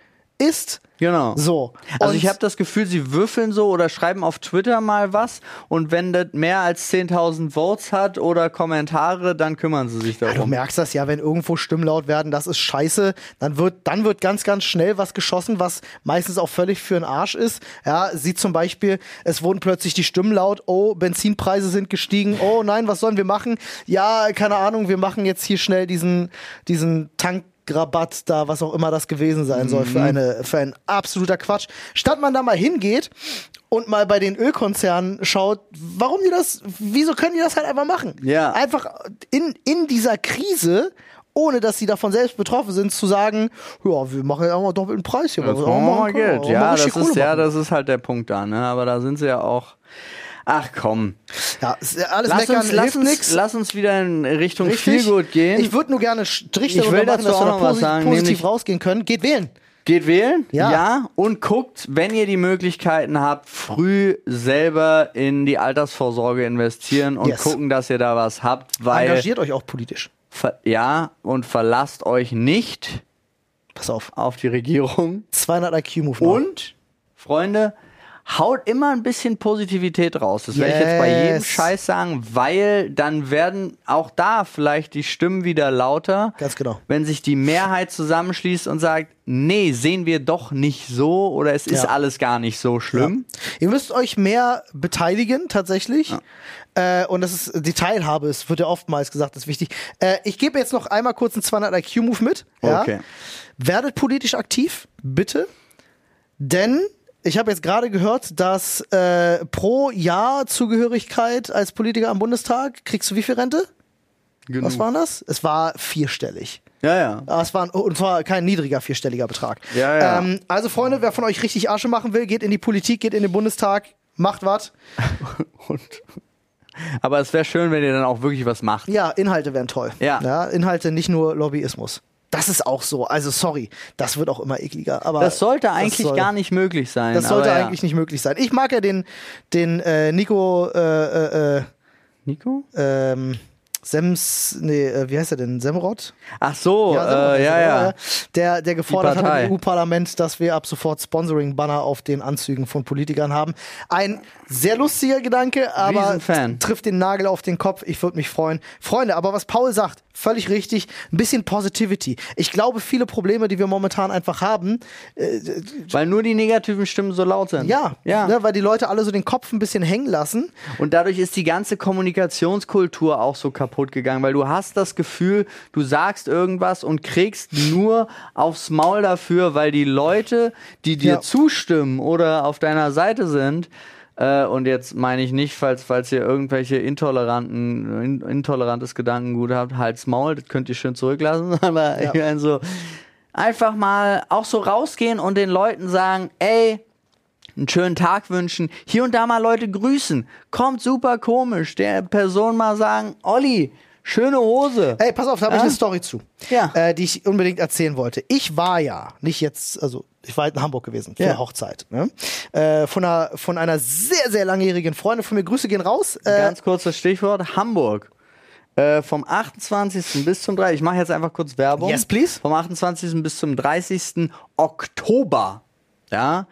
Speaker 1: ist.
Speaker 2: Genau.
Speaker 1: So.
Speaker 2: Also
Speaker 1: Und-
Speaker 2: ich habe das Gefühl, sie würfeln so oder schreiben auf Twitter mal was und wenn das mehr als 10.000 Votes hat oder Kommentare, dann kümmern sie sich
Speaker 1: Ja, du
Speaker 2: darum.
Speaker 1: merkst das ja, wenn irgendwo Stimmen laut werden, das ist scheiße, dann wird, dann wird ganz, ganz schnell was geschossen, was meistens auch völlig für den Arsch ist. Ja, sie zum Beispiel, es wurden plötzlich die Stimmen laut, oh, Benzinpreise sind gestiegen, oh nein, was sollen wir machen? Ja, keine Ahnung, wir machen jetzt hier schnell diesen, diesen Tankrabatt da, was auch immer das gewesen sein soll, für, eine, für ein absoluter Quatsch. Statt man da mal hingeht und mal bei den Ölkonzernen schaut, warum die das, wieso können die das halt einfach machen?
Speaker 2: Ja.
Speaker 1: Einfach in, in dieser Krise, ohne dass sie davon selbst betroffen sind, zu sagen, ja, wir machen ja auch mal doppelten Preis hier.
Speaker 2: Das
Speaker 1: wir
Speaker 2: wir mal
Speaker 1: machen.
Speaker 2: Geld.
Speaker 1: Mal
Speaker 2: Ja, das ist, ja, das ist halt der Punkt da, ne? Aber da sind sie ja auch. Ach komm.
Speaker 1: ja, ja alles
Speaker 2: Lass
Speaker 1: meckern
Speaker 2: uns, lass, uns,
Speaker 1: nichts.
Speaker 2: lass uns wieder in Richtung
Speaker 1: Richtig.
Speaker 2: Feelgood gehen.
Speaker 1: Ich würde nur gerne Strich
Speaker 2: Ich
Speaker 1: darüber machen,
Speaker 2: dazu
Speaker 1: dass wir
Speaker 2: noch was
Speaker 1: posi
Speaker 2: sagen,
Speaker 1: positiv rausgehen können. Geht wählen.
Speaker 2: Geht wählen?
Speaker 1: Ja.
Speaker 2: Und guckt, wenn ihr die Möglichkeiten habt, früh selber in die Altersvorsorge investieren und
Speaker 1: Yes.
Speaker 2: gucken, dass ihr da was habt, weil
Speaker 1: Engagiert euch auch politisch.
Speaker 2: ja und verlasst euch nicht
Speaker 1: Pass auf.
Speaker 2: auf die Regierung
Speaker 1: 200 IQ-Move
Speaker 2: und Freunde, haut immer ein bisschen Positivität raus. Das werde ich jetzt bei jedem
Speaker 1: Yes.
Speaker 2: Scheiß sagen, weil dann werden auch da vielleicht die Stimmen wieder lauter.
Speaker 1: Ganz genau.
Speaker 2: Wenn sich die Mehrheit zusammenschließt und sagt, nee, sehen wir doch nicht so oder es ist
Speaker 1: Ja.
Speaker 2: alles gar nicht so schlimm.
Speaker 1: Ihr müsst euch mehr beteiligen, tatsächlich. Äh, und das ist die Teilhabe, es wird ja oftmals gesagt, ist wichtig. Äh, ich gebe jetzt noch einmal kurz einen 200 IQ-Move mit. Ja?
Speaker 2: Okay.
Speaker 1: Werdet politisch aktiv, bitte. Denn ich habe jetzt gerade gehört, dass äh, pro Jahr Zugehörigkeit als Politiker am Bundestag kriegst du wie viel Rente?
Speaker 2: Genug.
Speaker 1: Was war das? Es war vierstellig.
Speaker 2: Ja, ja.
Speaker 1: Aber es war, und zwar kein niedriger vierstelliger Betrag.
Speaker 2: Ja, ja.
Speaker 1: Ähm, also Freunde, wer von euch richtig Asche machen will, geht in die Politik, geht in den Bundestag, macht was. *laughs*
Speaker 2: Und, aber es wäre schön, wenn ihr dann auch wirklich was macht.
Speaker 1: Ja, Inhalte wären toll.
Speaker 2: Ja.
Speaker 1: Inhalte, nicht nur Lobbyismus. Das ist auch so. Also sorry, das wird auch immer ekliger. Aber
Speaker 2: Das sollte eigentlich
Speaker 1: soll-
Speaker 2: gar nicht möglich sein.
Speaker 1: Das sollte
Speaker 2: aber ja.
Speaker 1: eigentlich nicht möglich sein. Ich mag ja den, den äh, Nico äh, äh, äh,
Speaker 2: Nico?
Speaker 1: ähm, Sems, nee, äh, wie heißt er denn? Semrod?
Speaker 2: Ach so,
Speaker 1: Semrod
Speaker 2: äh, ja, ja.
Speaker 1: oder? Der, der gefordert hat im EU-Parlament, dass wir ab sofort Sponsoring-Banner auf den Anzügen von Politikern haben. Ein sehr lustiger Gedanke, aber trifft den Nagel auf den Kopf. Ich würde mich freuen. Freunde, aber was Paul sagt, völlig richtig. Ein bisschen Positivity. Ich glaube, viele Probleme, die wir momentan einfach haben,
Speaker 2: Weil nur die negativen Stimmen so laut sind.
Speaker 1: ja,
Speaker 2: ja.
Speaker 1: Ne, weil die Leute alle so den Kopf ein bisschen hängen lassen.
Speaker 2: Und dadurch ist die ganze Kommunikationskultur auch so kaputt gegangen, weil du hast das Gefühl, du sagst irgendwas und kriegst nur aufs Maul dafür, weil die Leute, die dir
Speaker 1: Ja.
Speaker 2: zustimmen oder auf deiner Seite sind, äh, und jetzt meine ich nicht, falls, falls ihr irgendwelche intoleranten, in, intolerantes Gedankengut habt, halt's Maul, das könnt ihr schön zurücklassen, *laughs* aber
Speaker 1: Ja.
Speaker 2: ich meine so, einfach mal auch so rausgehen und den Leuten sagen, ey, einen schönen Tag wünschen, hier und da mal Leute grüßen. Kommt super komisch, der Person mal sagen, Olli, schöne Hose.
Speaker 1: Ey, pass auf, da habe ich eine Story zu,
Speaker 2: Ja.
Speaker 1: äh, die ich unbedingt erzählen wollte. Ich war ja, nicht jetzt, also ich war halt in Hamburg gewesen für
Speaker 2: Ja.
Speaker 1: eine Hochzeit. Ne? Äh, von, einer, von einer sehr, sehr langjährigen Freundin von mir. Grüße gehen raus. Äh,
Speaker 2: Ganz kurzes Stichwort, Hamburg. Äh, vom 28. bis zum 30. Ich mache jetzt einfach kurz Werbung.
Speaker 1: Yes, please.
Speaker 2: Vom 28. bis zum 30. Oktober, ja,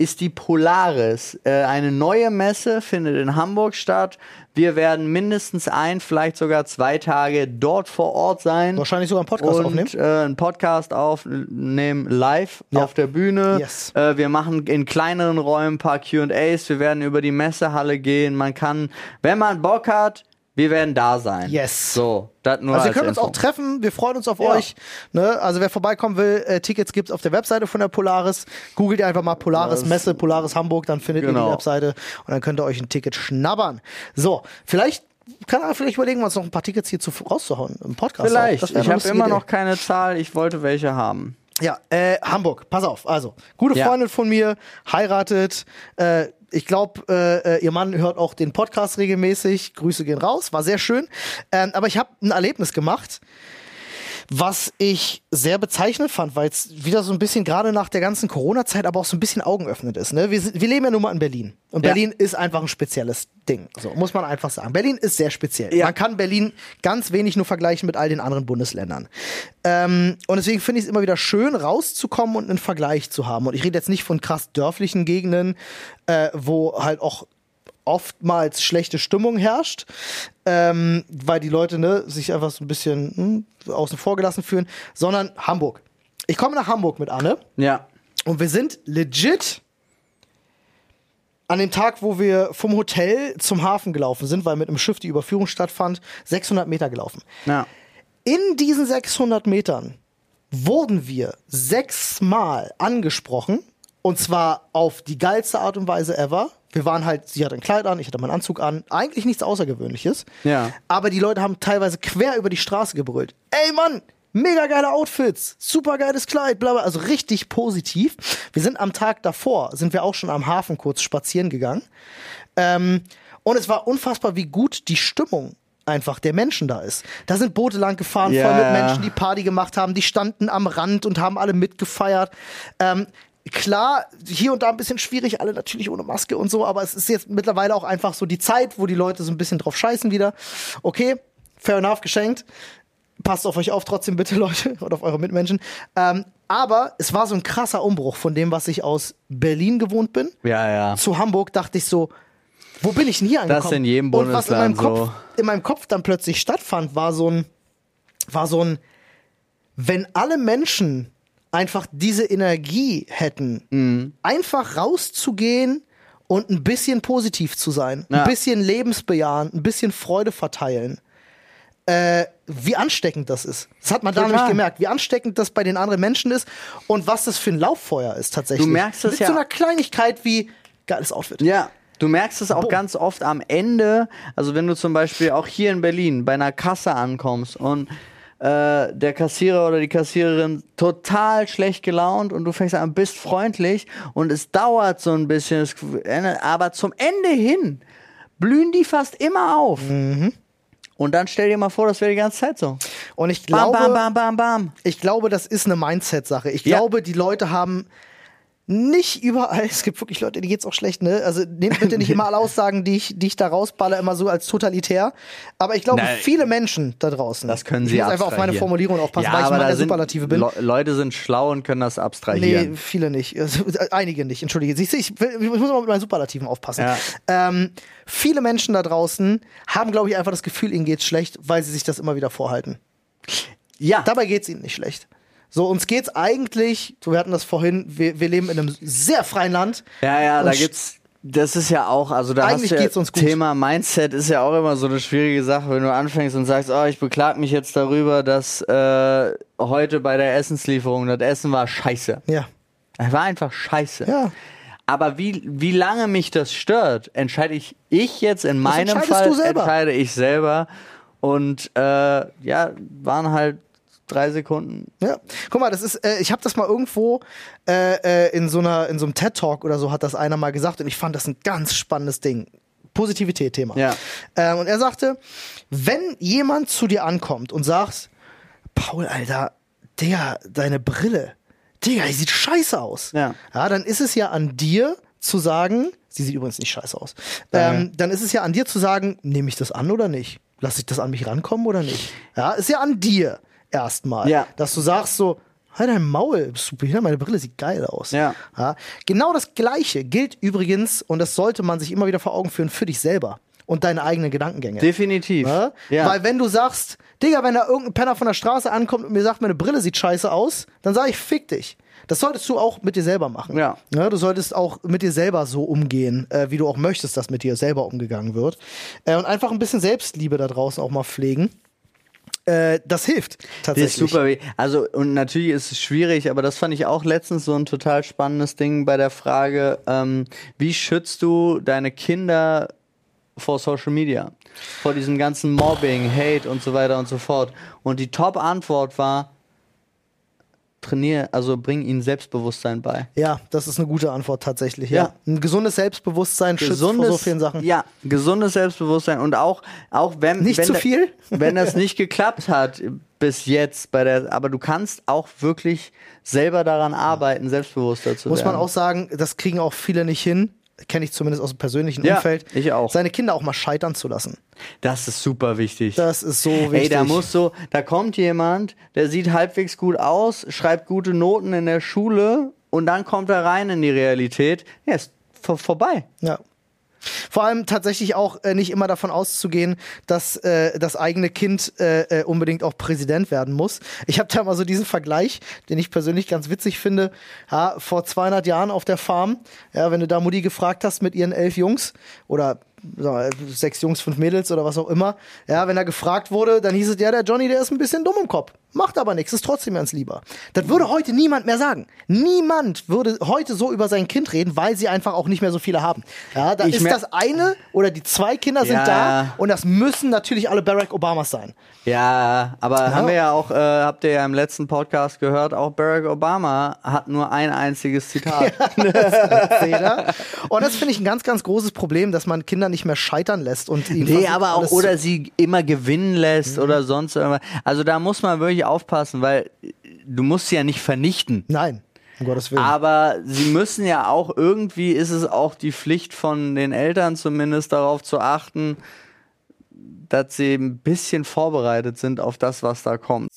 Speaker 2: ist die Polaris. Äh, eine neue Messe findet in Hamburg statt. Wir werden mindestens ein, vielleicht sogar zwei Tage dort vor Ort sein.
Speaker 1: Wahrscheinlich sogar einen Podcast
Speaker 2: und,
Speaker 1: aufnehmen.
Speaker 2: Äh, einen Podcast aufnehmen, live
Speaker 1: Ja.
Speaker 2: auf der Bühne.
Speaker 1: Yes.
Speaker 2: Äh, wir machen in kleineren Räumen ein paar QAs. Wir werden über die Messehalle gehen. Man kann, wenn man Bock hat, wir werden da sein.
Speaker 1: Yes.
Speaker 2: So, das nur
Speaker 1: also ihr könnt uns
Speaker 2: Info.
Speaker 1: auch treffen, wir freuen uns auf
Speaker 2: Ja.
Speaker 1: euch. Ne? Also wer vorbeikommen will, äh, Tickets gibt's auf der Webseite von der Polaris. Googelt ihr einfach mal Polaris Messe, Polaris Hamburg, dann findet ihr
Speaker 2: Genau.
Speaker 1: die Webseite und dann könnt ihr euch ein Ticket schnabbern. So, vielleicht kann er vielleicht überlegen, uns noch ein paar Tickets hier zu rauszuhauen im Podcast.
Speaker 2: Vielleicht. Ich habe immer noch keine Zahl. Ich wollte welche haben.
Speaker 1: Ja, äh, Hamburg, pass auf. Also, gute
Speaker 2: Ja.
Speaker 1: Freundin von mir, heiratet. Äh, ich glaube, äh, äh, ihr Mann hört auch den Podcast regelmäßig. Grüße gehen raus, war sehr schön. Ähm, aber ich habe ein Erlebnis gemacht, was ich sehr bezeichnend fand, weil es wieder so ein bisschen gerade nach der ganzen Corona-Zeit aber auch so ein bisschen augenöffnend ist. Ne? Wir, wir leben ja nun mal in Berlin. Und
Speaker 2: Ja.
Speaker 1: Berlin ist einfach ein spezielles Ding. So, muss man einfach sagen. Berlin ist sehr speziell.
Speaker 2: Ja.
Speaker 1: Man kann Berlin ganz wenig nur vergleichen mit all den anderen Bundesländern. Ähm, und deswegen finde ich es immer wieder schön, rauszukommen und einen Vergleich zu haben. Und ich rede jetzt nicht von krass dörflichen Gegenden, äh, wo halt auch oftmals schlechte Stimmung herrscht, ähm, weil die Leute ne, sich einfach so ein bisschen hm, außen vor gelassen fühlen, sondern Hamburg. Ich komme nach Hamburg mit Anne
Speaker 2: Ja.
Speaker 1: und wir sind legit an dem Tag, wo wir vom Hotel zum Hafen gelaufen sind, weil mit einem Schiff die Überführung stattfand, 600 Meter gelaufen.
Speaker 2: Ja.
Speaker 1: In diesen 600 Metern wurden wir sechsmal angesprochen und zwar auf die geilste Art und Weise ever. Wir waren halt, sie hatte ein Kleid an, ich hatte meinen Anzug an, eigentlich nichts Außergewöhnliches.
Speaker 2: Ja.
Speaker 1: Aber die Leute haben teilweise quer über die Straße gebrüllt. Ey Mann, mega geile Outfits, super geiles Kleid, bla bla, also richtig positiv. Wir sind am Tag davor, sind wir auch schon am Hafen kurz spazieren gegangen. Ähm, und es war unfassbar, wie gut die Stimmung einfach der Menschen da ist. Da sind Boote lang gefahren,
Speaker 2: Ja,
Speaker 1: voll mit. Menschen, die Party gemacht haben, die standen am Rand und haben alle mitgefeiert. Ähm, klar, hier und da ein bisschen schwierig, alle natürlich ohne Maske und so, aber es ist jetzt mittlerweile auch einfach so die Zeit, wo die Leute so ein bisschen drauf scheißen wieder. Okay, fair enough, geschenkt. Passt auf euch auf, trotzdem bitte, *laughs* Leute, und auf eure Mitmenschen. Ähm, aber es war so ein krasser Umbruch von dem, was ich aus Berlin gewohnt bin
Speaker 2: Ja, ja.
Speaker 1: zu Hamburg dachte ich so, wo bin ich denn hier angekommen?
Speaker 2: Das in jedem
Speaker 1: Und was in meinem,
Speaker 2: Bundesland
Speaker 1: Kopf, in meinem Kopf dann plötzlich stattfand, war so ein, war so ein, wenn alle Menschen einfach diese Energie hätten,
Speaker 2: Mhm.
Speaker 1: einfach rauszugehen und ein bisschen positiv zu sein,
Speaker 2: Ja.
Speaker 1: ein bisschen lebensbejahend, ein bisschen Freude verteilen. Äh, wie ansteckend das ist. Das hat man da
Speaker 2: Total.
Speaker 1: nämlich gemerkt, wie ansteckend das bei den anderen Menschen ist und was das für ein Lauffeuer ist tatsächlich.
Speaker 2: Du merkst es
Speaker 1: Mit
Speaker 2: ja-
Speaker 1: so einer Kleinigkeit wie geiles Outfit.
Speaker 2: Ja. Du merkst es auch
Speaker 1: Boom.
Speaker 2: ganz oft am Ende, also wenn du zum Beispiel auch hier in Berlin bei einer Kasse ankommst und äh, der Kassierer oder die Kassiererin total schlecht gelaunt und du fängst an, bist freundlich und es dauert so ein bisschen, es- aber zum Ende hin blühen die fast immer auf.
Speaker 1: Mhm.
Speaker 2: Und dann stell dir mal vor, das wäre die ganze Zeit so.
Speaker 1: Und ich
Speaker 2: Bam,
Speaker 1: glaube,
Speaker 2: bam, bam, bam, bam.
Speaker 1: ich glaube, das ist eine Mindset-Sache. Ich
Speaker 2: Ja.
Speaker 1: glaube, die Leute haben nicht überall, *laughs* es gibt wirklich Leute, die geht's auch schlecht, ne? Also nehmt bitte nicht *laughs* immer alle Aussagen, die ich, die ich da rausballer, immer so als totalitär. Aber ich glaube,
Speaker 2: Nein.
Speaker 1: viele Menschen da draußen.
Speaker 2: Das können sie
Speaker 1: Ich muss einfach auf meine. Formulierung aufpassen, weil ich mal der Superlative bin.
Speaker 2: Le Leute sind schlau und können das abstrahieren.
Speaker 1: Nee, viele nicht. Also, äh, einige nicht, entschuldige. Siehst du, ich, ich muss mal mit meinen Superlativen aufpassen.
Speaker 2: Ja.
Speaker 1: Ähm, viele Menschen da draußen haben, glaube ich, einfach das Gefühl, ihnen geht's schlecht, weil sie sich das immer wieder vorhalten.
Speaker 2: Ja,
Speaker 1: Dabei geht's ihnen nicht schlecht. So, uns geht's eigentlich, wir hatten das vorhin, wir, wir leben in einem sehr freien Land.
Speaker 2: Ja, ja, da gibt's. Das ist ja auch, also da
Speaker 1: Eigentlich
Speaker 2: hast du ja,
Speaker 1: geht's uns gut.
Speaker 2: Thema Mindset ist ja auch immer so eine schwierige Sache, wenn du anfängst und sagst, oh, ich beklag mich jetzt darüber, dass äh, heute bei der Essenslieferung das Essen war scheiße.
Speaker 1: Ja.
Speaker 2: Es war einfach scheiße.
Speaker 1: Ja.
Speaker 2: Aber wie, wie lange mich das stört, entscheide ich, ich jetzt in meinem Fall, entscheide ich selber. Und äh, ja, waren halt drei Sekunden.
Speaker 1: Ja, guck mal, das ist, äh, ich habe das mal irgendwo äh, äh, in so einer, in so einem TED Talk oder so hat das einer mal gesagt und ich fand das ein ganz spannendes Ding. Positivität-Thema.
Speaker 2: Ja.
Speaker 1: Ähm, und er sagte, wenn jemand zu dir ankommt und sagt, Paul, Alter, der, deine Brille, Digga, die sieht scheiße aus.
Speaker 2: Ja.
Speaker 1: ja, dann ist es ja an dir zu sagen, sie sieht übrigens nicht scheiße aus, ähm, dann ist es ja an dir zu sagen, nehme ich das an oder nicht? Lass ich das an mich rankommen oder nicht? Ja, ist ja an dir erstmal,
Speaker 2: Ja.
Speaker 1: dass du sagst so, halt dein Maul, bist du behindert? meine Brille sieht geil aus.
Speaker 2: Ja.
Speaker 1: Ja, genau das Gleiche gilt übrigens, und das sollte man sich immer wieder vor Augen führen, für dich selber und deine eigenen Gedankengänge.
Speaker 2: Definitiv.
Speaker 1: Ja?
Speaker 2: Ja.
Speaker 1: Weil wenn du sagst, Digga, wenn da irgendein Penner von der Straße ankommt und mir sagt, meine Brille sieht scheiße aus, dann sage ich, fick dich. Das solltest du auch mit dir selber machen.
Speaker 2: Ja.
Speaker 1: du solltest auch mit dir selber so umgehen, äh, wie du auch möchtest, dass mit dir selber umgegangen wird. Äh, und einfach ein bisschen Selbstliebe da draußen auch mal pflegen. Äh, das hilft
Speaker 2: Das
Speaker 1: tatsächlich.
Speaker 2: ist super. Also, und natürlich ist es schwierig, aber das fand ich auch letztens so ein total spannendes Ding bei der Frage, ähm, wie schützt du deine Kinder vor Social Media? Vor diesem ganzen Mobbing, Hate und so weiter und so fort. Und die Top-Antwort war, trainier, also bring ihnen Selbstbewusstsein bei.
Speaker 1: Ja, das ist eine gute Antwort tatsächlich. Ja.
Speaker 2: Ja.
Speaker 1: Ein gesundes Selbstbewusstsein schützt vor so vielen Sachen.
Speaker 2: Ja, gesundes Selbstbewusstsein und auch, auch wenn.
Speaker 1: Nicht
Speaker 2: wenn
Speaker 1: zu
Speaker 2: da-
Speaker 1: viel? *laughs*
Speaker 2: Wenn das nicht geklappt hat bis jetzt bei der, aber du kannst auch wirklich selber daran arbeiten, selbstbewusster zu
Speaker 1: Muss
Speaker 2: werden.
Speaker 1: man auch sagen, das kriegen auch viele nicht hin. Kenne ich zumindest aus dem persönlichen
Speaker 2: Ja,
Speaker 1: Umfeld.
Speaker 2: ich auch.
Speaker 1: Seine Kinder auch mal scheitern zu lassen.
Speaker 2: Das ist super wichtig.
Speaker 1: Das ist so wichtig.
Speaker 2: Ey, da muss so, da kommt jemand, der sieht halbwegs gut aus, schreibt gute Noten in der Schule und dann kommt er rein in die Realität. Ja, ist vor, vorbei.
Speaker 1: Ja. Vor allem tatsächlich auch äh, nicht immer davon auszugehen, dass äh, das eigene Kind äh, äh, unbedingt auch Präsident werden muss. Ich habe da mal so diesen Vergleich, den ich persönlich ganz witzig finde. Ja, vor 200 Jahren auf der Farm, ja, wenn du da Mutti gefragt hast mit ihren elf Jungs oder wir, sechs Jungs, fünf Mädels oder was auch immer, ja, wenn er gefragt wurde, dann hieß es, ja, der Johnny, der ist ein bisschen dumm im Kopf. Macht aber nichts, ist trotzdem ganz lieber. Das würde heute niemand mehr sagen. Niemand würde heute so über sein Kind reden, weil sie einfach auch nicht mehr so viele haben. Ja, da
Speaker 2: Ich
Speaker 1: ist das eine oder die zwei Kinder sind
Speaker 2: Ja.
Speaker 1: da und das müssen natürlich alle Barack Obamas sein.
Speaker 2: Ja, aber haben wir ja auch, äh, habt ihr ja im letzten Podcast gehört, auch Barack Obama hat nur ein einziges Zitat. *laughs*
Speaker 1: Fehler. Und das finde ich ein ganz, ganz großes Problem, dass man Kinder nicht mehr scheitern lässt und ihnen
Speaker 2: Nee, aber auch, oder sie immer gewinnen lässt oder sonst irgendwas. Also da muss man wirklich aufpassen, weil du musst sie ja nicht vernichten.
Speaker 1: Nein, um Gottes Willen.
Speaker 2: Aber sie müssen ja auch, irgendwie ist es auch die Pflicht von den Eltern zumindest darauf zu achten, dass sie ein bisschen vorbereitet sind auf das, was da kommt.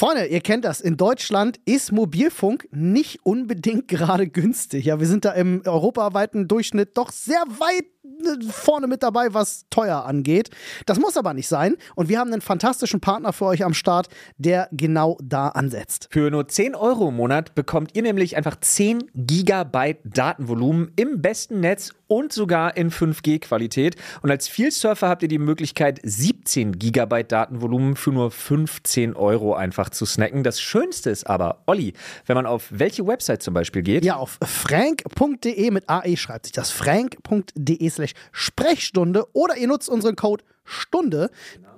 Speaker 1: Freunde, ihr kennt das. In Deutschland ist Mobilfunk nicht unbedingt *laughs* gerade günstig. Ja, wir sind da im europaweiten Durchschnitt doch sehr weit äh, vorne mit dabei, was teuer angeht. Das muss aber nicht sein. Und wir haben einen fantastischen Partner für euch am Start, der genau da ansetzt.
Speaker 3: Für nur 10 Euro im Monat bekommt ihr nämlich einfach 10 Gigabyte Datenvolumen im besten Netz und sogar in 5G-Qualität. Und als Vielsurfer habt ihr die Möglichkeit, 17 Gigabyte Datenvolumen für nur 15 Euro einfach zu snacken. Das Schönste ist aber, Olli, wenn man auf welche Website zum Beispiel geht,
Speaker 1: Ja, auf frank.de mit AE schreibt sich das frank.de slash Sprechstunde oder ihr nutzt unseren Code Stunde.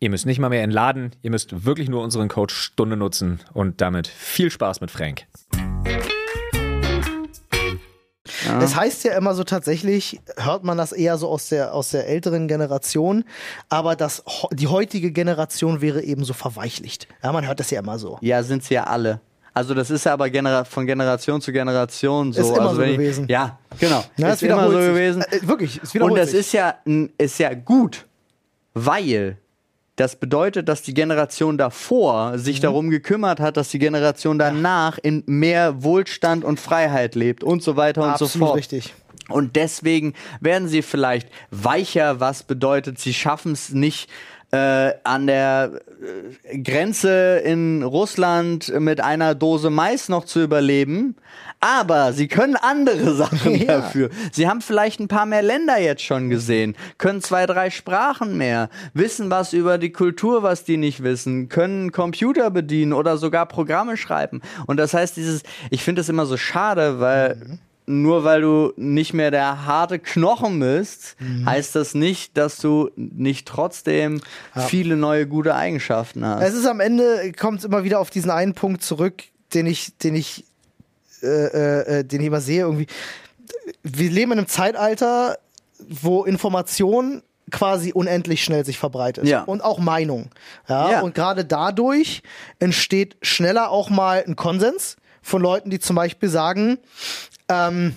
Speaker 3: Ihr müsst nicht mal mehr entladen, ihr müsst wirklich nur unseren Code Stunde nutzen und damit viel Spaß mit Frank.
Speaker 1: Es heißt ja immer so tatsächlich, hört man das eher so aus der, aus der älteren Generation, aber das, die heutige Generation wäre eben so verweichlicht. Ja, man hört das ja immer so.
Speaker 2: Ja, sind sie ja alle. Also das ist ja aber genera von Generation zu Generation so.
Speaker 1: Ist immer
Speaker 2: also
Speaker 1: so
Speaker 2: wenn ich-
Speaker 1: gewesen.
Speaker 2: Ja, genau.
Speaker 1: Ja,
Speaker 2: ist immer so
Speaker 1: sich.
Speaker 2: gewesen.
Speaker 1: Äh, wirklich, es
Speaker 2: Und
Speaker 1: wiederholt
Speaker 2: das
Speaker 1: sich.
Speaker 2: ist ja, ist ja gut, weil das bedeutet, dass die Generation davor
Speaker 1: Mhm.
Speaker 2: sich darum gekümmert hat, dass die Generation danach in mehr Wohlstand und Freiheit lebt und so weiter und
Speaker 1: Absolut
Speaker 2: so fort.
Speaker 1: richtig.
Speaker 2: Und deswegen werden sie vielleicht weicher, was bedeutet, sie schaffen es nicht äh, an der Grenze in Russland mit einer Dose Mais noch zu überleben. Aber sie können andere *laughs* Sachen
Speaker 1: Ja.
Speaker 2: dafür. Sie haben vielleicht ein paar mehr Länder jetzt schon gesehen, können zwei, drei Sprachen mehr, wissen was über die Kultur, was die nicht wissen, können Computer bedienen oder sogar Programme schreiben. Und das heißt, dieses, ich finde das immer so schade, weil nur weil du nicht mehr der harte Knochen bist, heißt das nicht, dass du nicht trotzdem viele neue gute Eigenschaften hast.
Speaker 1: Es ist am Ende, kommt es immer wieder auf diesen einen Punkt zurück, den ich, den ich, äh, äh, äh, den ich immer sehe irgendwie. Wir leben in einem Zeitalter, wo Information quasi unendlich schnell sich verbreitet.
Speaker 2: Ja.
Speaker 1: Und auch Meinung. Ja?
Speaker 2: Ja.
Speaker 1: Und gerade dadurch entsteht schneller auch mal ein Konsens von Leuten, die zum Beispiel sagen, ähm,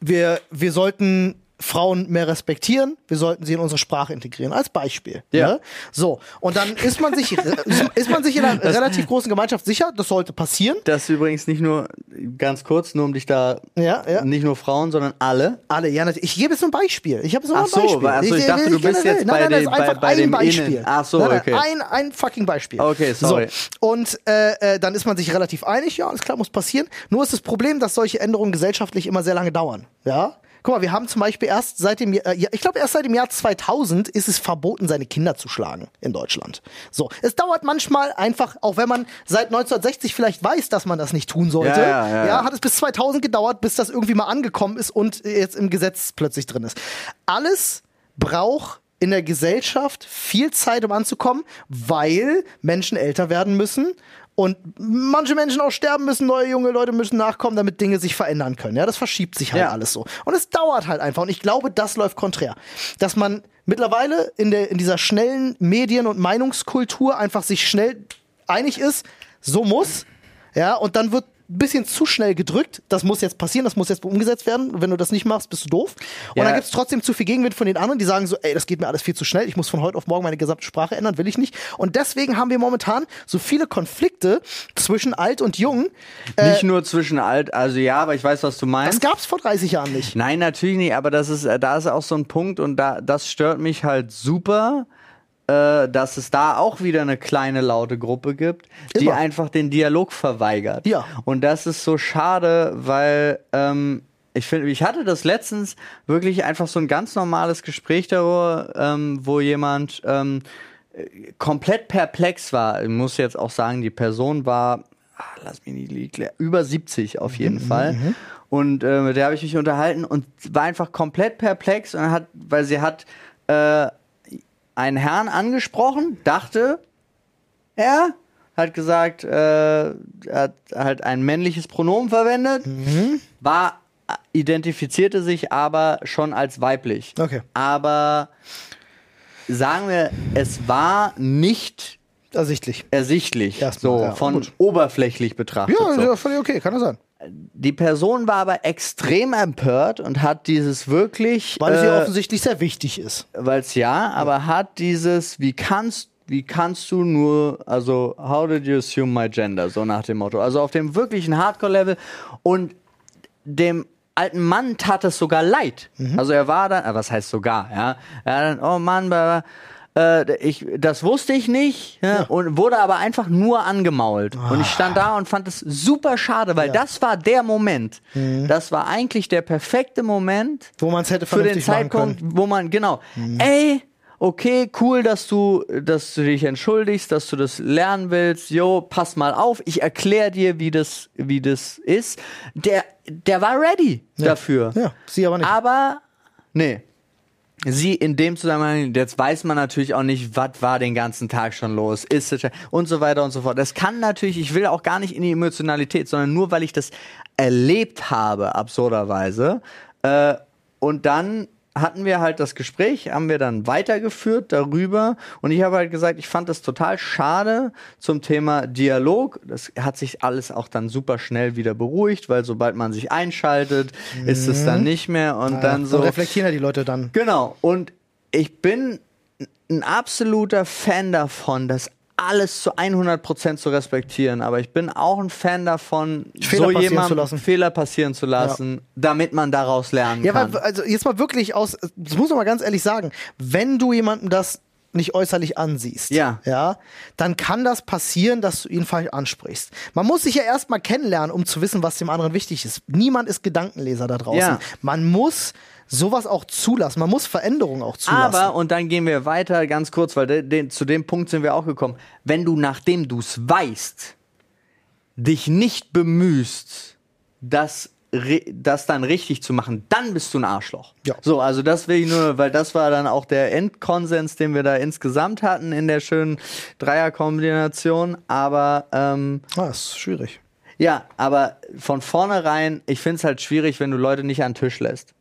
Speaker 1: wir, wir sollten Frauen mehr respektieren, wir sollten sie in unsere Sprache integrieren, als Beispiel.
Speaker 2: Ja.
Speaker 1: Ne? So, und dann ist man sich, *laughs* ist man sich in einer relativ großen Gemeinschaft sicher, das sollte passieren.
Speaker 2: Das ist übrigens nicht nur, ganz kurz, nur um dich da,
Speaker 1: Ja, ja.
Speaker 2: nicht nur Frauen, sondern alle.
Speaker 1: Alle, ja, natürlich. Ich gebe jetzt nur ein Beispiel. Ich habe
Speaker 2: Ach
Speaker 1: ein
Speaker 2: so,
Speaker 1: Beispiel.
Speaker 2: ach so, ich dachte, du bist
Speaker 1: generell-
Speaker 2: jetzt
Speaker 1: nein,
Speaker 2: bei
Speaker 1: nein, das
Speaker 2: bei- bei dem
Speaker 1: Beispiel.
Speaker 2: Innen. Ach so,
Speaker 1: nein, nein,
Speaker 2: okay.
Speaker 1: Ein, ein fucking Beispiel.
Speaker 2: Okay, sorry.
Speaker 1: So. Und äh, äh, dann ist man sich relativ einig, ja, alles klar, muss passieren. Nur ist das Problem, dass solche Änderungen gesellschaftlich immer sehr lange dauern. Ja. Guck mal, wir haben zum Beispiel erst seit dem, äh, ja, ich glaube erst seit dem Jahr 2000 ist es verboten, seine Kinder zu schlagen in Deutschland. So, es dauert manchmal einfach, auch wenn man seit 1960 vielleicht weiß, dass man das nicht tun sollte,
Speaker 2: Ja, ja, ja.
Speaker 1: hat es bis 2000 gedauert, bis das irgendwie mal angekommen ist und jetzt im Gesetz plötzlich drin ist. Alles braucht in der Gesellschaft viel Zeit, um anzukommen, weil Menschen älter werden müssen und manche Menschen auch sterben müssen, neue junge Leute müssen nachkommen, damit Dinge sich verändern können. Ja, das verschiebt sich halt
Speaker 2: Ja.
Speaker 1: alles so. Und es dauert halt einfach. Und ich glaube, das läuft konträr. Dass man mittlerweile in, der, in dieser schnellen Medien- und Meinungskultur einfach sich schnell einig ist, so muss. Ja, und dann wird bisschen zu schnell gedrückt. Das muss jetzt passieren, das muss jetzt umgesetzt werden. Wenn du das nicht machst, bist du doof. Und
Speaker 2: Ja.
Speaker 1: dann gibt es trotzdem zu viel Gegenwind von den anderen, die sagen so, ey, das geht mir alles viel zu schnell. Ich muss von heute auf morgen meine gesamte Sprache ändern, will ich nicht. Und deswegen haben wir momentan so viele Konflikte zwischen alt und jung. Äh,
Speaker 2: Nicht nur zwischen alt, also ja, aber ich weiß, was du
Speaker 1: das
Speaker 2: meinst.
Speaker 1: gab es vor 30 Jahren nicht.
Speaker 2: Nein, natürlich nicht, aber das ist, äh, da ist auch so ein Punkt und da, das stört mich halt super, äh, dass es da auch wieder eine kleine laute Gruppe gibt, die
Speaker 1: Immer.
Speaker 2: einfach den Dialog verweigert.
Speaker 1: Ja.
Speaker 2: Und das ist so schade, weil ähm, ich finde, ich hatte das letztens wirklich einfach so ein ganz normales Gespräch darüber, ähm, wo jemand ähm, äh, komplett perplex war. Ich muss jetzt auch sagen, die Person war, ah, lass mich nicht liegen, über 70 auf jeden Fall. Und äh, mit der habe ich mich unterhalten und war einfach komplett perplex und hat, weil sie hat äh, einen Herrn angesprochen, dachte, er hat gesagt, äh, er hat halt ein männliches Pronomen verwendet, war identifizierte sich aber schon als weiblich.
Speaker 1: Okay.
Speaker 2: Aber sagen wir, es war nicht
Speaker 1: Ersichtlich.
Speaker 2: ersichtlich,
Speaker 1: Erstmal,
Speaker 2: so
Speaker 1: ja,
Speaker 2: von
Speaker 1: gut.
Speaker 2: oberflächlich betrachtet.
Speaker 1: Ja,
Speaker 2: so.
Speaker 1: ja, völlig okay, kann das sein.
Speaker 2: Die Person war aber extrem empört und hat dieses wirklich,
Speaker 1: Weil es ihr
Speaker 2: äh,
Speaker 1: offensichtlich sehr wichtig ist.
Speaker 2: weil es ja, aber hat dieses, wie kannst wie kannst du nur, also, how did you assume my gender? So nach dem Motto. Also auf dem wirklichen Hardcore-Level. Und dem alten Mann tat es sogar leid. Also er war dann, äh, was heißt sogar, ja? Er dann, oh Mann, bla, bla, äh, ich, das wusste ich nicht ja, und wurde aber einfach nur angemault. Und ich stand da und fand es super schade, weil das war der Moment. Das war eigentlich der perfekte Moment,
Speaker 1: Wo man es hätte
Speaker 2: für den Zeitpunkt, wo man, genau, ey, okay, cool, dass du, dass du dich entschuldigst, dass du das lernen willst, jo, pass mal auf, ich erkläre dir, wie das, wie das ist. Der, der war ready dafür.
Speaker 1: Ja, sie aber nicht.
Speaker 2: Aber, nee. Sie in dem Zusammenhang, jetzt weiß man natürlich auch nicht, was war den ganzen Tag schon los, ist es und so weiter und so fort. Das kann natürlich, ich will auch gar nicht in die Emotionalität, sondern nur, weil ich das erlebt habe, absurderweise. Äh, und dann hatten wir halt das Gespräch, haben wir dann weitergeführt darüber und ich habe halt gesagt, ich fand das total schade zum Thema Dialog. Das hat sich alles auch dann super schnell wieder beruhigt, weil sobald man sich einschaltet, ist es dann nicht mehr und dann
Speaker 1: ja,
Speaker 2: so.
Speaker 1: reflektieren ja die Leute dann.
Speaker 2: Genau. Und ich bin ein absoluter Fan davon, das alles zu 100% zu respektieren. Aber ich bin auch ein Fan davon,
Speaker 1: Fehler
Speaker 2: so jemandem
Speaker 1: lassen.
Speaker 2: Fehler passieren zu lassen, damit man daraus lernen
Speaker 1: Ja,
Speaker 2: kann.
Speaker 1: weil, also jetzt mal wirklich aus, das muss man mal ganz ehrlich sagen, wenn du jemandem das nicht äußerlich ansiehst,
Speaker 2: Ja.
Speaker 1: ja, dann kann das passieren, dass du ihn falsch ansprichst. Man muss sich ja erstmal kennenlernen, um zu wissen, was dem anderen wichtig ist. Niemand ist Gedankenleser da draußen.
Speaker 2: Ja.
Speaker 1: Man muss sowas auch zulassen. Man muss Veränderungen auch zulassen.
Speaker 2: Aber, und dann gehen wir weiter ganz kurz, weil de, de, zu dem Punkt sind wir auch gekommen. Wenn du, nachdem du es weißt, dich nicht bemühst, das, das dann richtig zu machen, dann bist du ein Arschloch.
Speaker 1: Ja.
Speaker 2: So, also das will ich nur, weil das war dann auch der Endkonsens, den wir da insgesamt hatten in der schönen Dreierkombination. Aber ähm,
Speaker 1: ah, ist schwierig.
Speaker 2: Ja, aber von vornherein, ich finde es halt schwierig, wenn du Leute nicht an den Tisch lässt.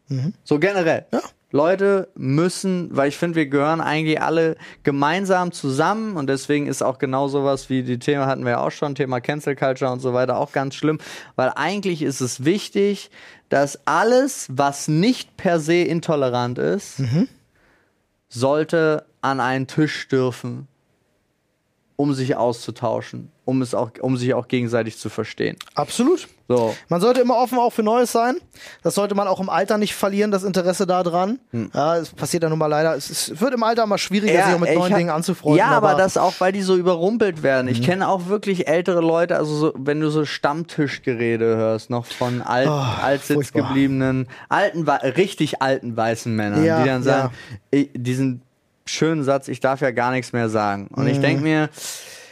Speaker 2: So generell.
Speaker 1: Ja.
Speaker 2: Leute müssen, weil ich finde, wir gehören eigentlich alle gemeinsam zusammen und deswegen ist auch genau sowas wie die Themen hatten wir ja auch schon, Thema Cancel Culture und so weiter auch ganz schlimm, weil eigentlich ist es wichtig, dass alles, was nicht per se intolerant ist, sollte an einen Tisch dürfen, um sich auszutauschen, um es auch, um sich auch gegenseitig zu verstehen.
Speaker 1: Absolut.
Speaker 2: So.
Speaker 1: Man sollte immer offen auch für Neues sein. Das sollte man auch im Alter nicht verlieren, das Interesse daran. Ja, es passiert ja nun mal leider. Es, ist, wird im Alter mal schwieriger, sich auch mit neuen
Speaker 2: hab-
Speaker 1: Dingen anzufreunden.
Speaker 2: Ja, aber, das auch, weil die so überrumpelt werden. Ich kenne auch wirklich ältere Leute, also so, wenn du so Stammtischgerede hörst, noch von alt,
Speaker 1: furchtbar.
Speaker 2: gebliebenen, alten, richtig alten weißen Männern,
Speaker 1: Ja,
Speaker 2: die dann sagen, ich, diesen schönen Satz, ich darf ja gar nichts mehr sagen. Und ich denke mir,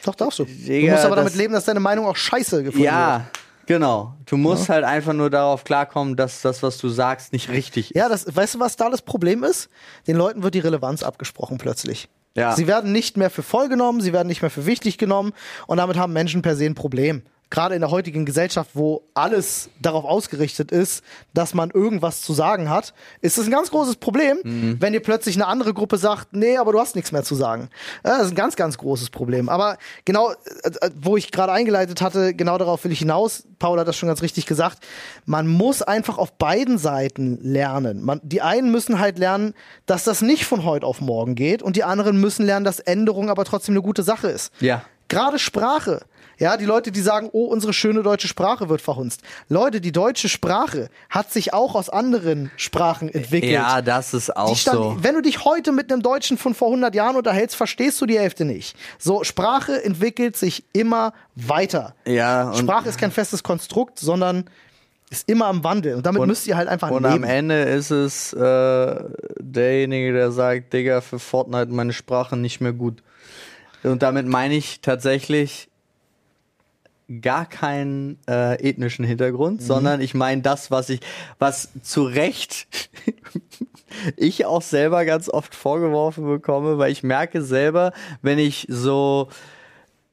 Speaker 1: Doch, darfst du. du
Speaker 2: Digga,
Speaker 1: musst aber damit leben, dass deine Meinung auch scheiße gefunden wird.
Speaker 2: ja, genau. Du musst halt einfach nur darauf klarkommen, dass das, was du sagst, nicht richtig ist.
Speaker 1: Ja, das, weißt du, was da das Problem ist? Den Leuten wird die Relevanz abgesprochen plötzlich.
Speaker 2: Ja.
Speaker 1: Sie werden nicht mehr für voll genommen, sie werden nicht mehr für wichtig genommen und damit haben Menschen per se ein Problem. Gerade in der heutigen Gesellschaft, wo alles darauf ausgerichtet ist, dass man irgendwas zu sagen hat, ist es ein ganz großes Problem,
Speaker 2: Mhm.
Speaker 1: wenn dir plötzlich eine andere Gruppe sagt, nee, aber du hast nichts mehr zu sagen. Das ist ein ganz, ganz großes Problem. Aber genau, äh, äh, wo ich gerade eingeleitet hatte, genau darauf will ich hinaus. Paul hat das schon ganz richtig gesagt. Man muss einfach auf beiden Seiten lernen. Man, die einen müssen halt lernen, dass das nicht von heute auf morgen geht und die anderen müssen lernen, dass Änderung aber trotzdem eine gute Sache ist.
Speaker 2: Ja.
Speaker 1: Gerade Sprache. Ja, die Leute, die sagen, oh, unsere schöne deutsche Sprache wird verhunzt. Leute, die deutsche Sprache hat sich auch aus anderen Sprachen entwickelt.
Speaker 2: Ja, das ist auch
Speaker 1: stand,
Speaker 2: so.
Speaker 1: Wenn du dich heute mit einem Deutschen von vor 100 Jahren unterhältst, verstehst du die Hälfte nicht. So, Sprache entwickelt sich immer weiter.
Speaker 2: Ja, und-
Speaker 1: Sprache ist kein festes Konstrukt, sondern ist immer am Wandel. Und damit müsst ihr halt einfach
Speaker 2: Und
Speaker 1: leben.
Speaker 2: am Ende ist es äh, derjenige, der sagt, Digga, für Fortnite meine Sprache nicht mehr gut. Und damit meine ich tatsächlich gar keinen äh, ethnischen Hintergrund, sondern ich meine das, was ich, was zu Recht *laughs* ich auch selber ganz oft vorgeworfen bekomme, weil ich merke selber, wenn ich so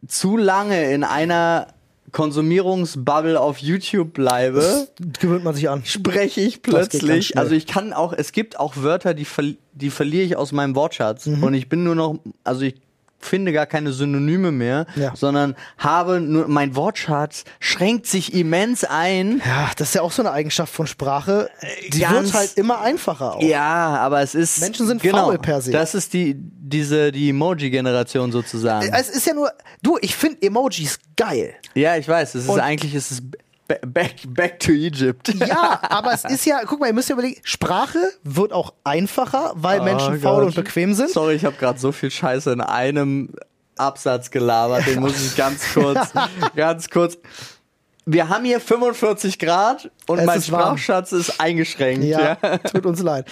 Speaker 2: zu lange in einer Konsumierungsbubble auf YouTube bleibe,
Speaker 1: Gewöhnt man sich an.
Speaker 2: spreche ich
Speaker 1: Das
Speaker 2: plötzlich. Also ich kann auch, es gibt auch Wörter, die, verli die verliere ich aus meinem Wortschatz.
Speaker 1: Mhm.
Speaker 2: Und ich bin nur noch, also ich finde gar keine Synonyme mehr,
Speaker 1: Ja.
Speaker 2: sondern habe nur, mein Wortschatz schränkt sich immens ein.
Speaker 1: Ja, das ist ja auch so eine Eigenschaft von Sprache. Die
Speaker 2: Ganz-
Speaker 1: wird halt immer einfacher auch.
Speaker 2: Ja, aber es ist.
Speaker 1: Menschen sind
Speaker 2: genau,
Speaker 1: faul per se.
Speaker 2: Das ist die, diese, die Emoji-Generation sozusagen.
Speaker 1: Es ist ja nur, du, ich finde Emojis geil.
Speaker 2: ja, ich weiß, es ist
Speaker 1: Und-
Speaker 2: eigentlich, es ist back, back to Egypt. *laughs*
Speaker 1: Ja, aber es ist ja, guck mal, ihr müsst ja überlegen, Sprache wird auch einfacher, weil Menschen
Speaker 2: Oh
Speaker 1: faul
Speaker 2: Gott.
Speaker 1: und bequem sind.
Speaker 2: Sorry, ich habe gerade so viel Scheiße in einem Absatz gelabert. Den muss ich ganz *laughs* kurz, ganz kurz. Wir haben hier 45 Grad und
Speaker 1: Es
Speaker 2: mein
Speaker 1: ist warm.
Speaker 2: Sprachschatz ist eingeschränkt.
Speaker 1: Ja,
Speaker 2: Ja.
Speaker 1: tut uns leid.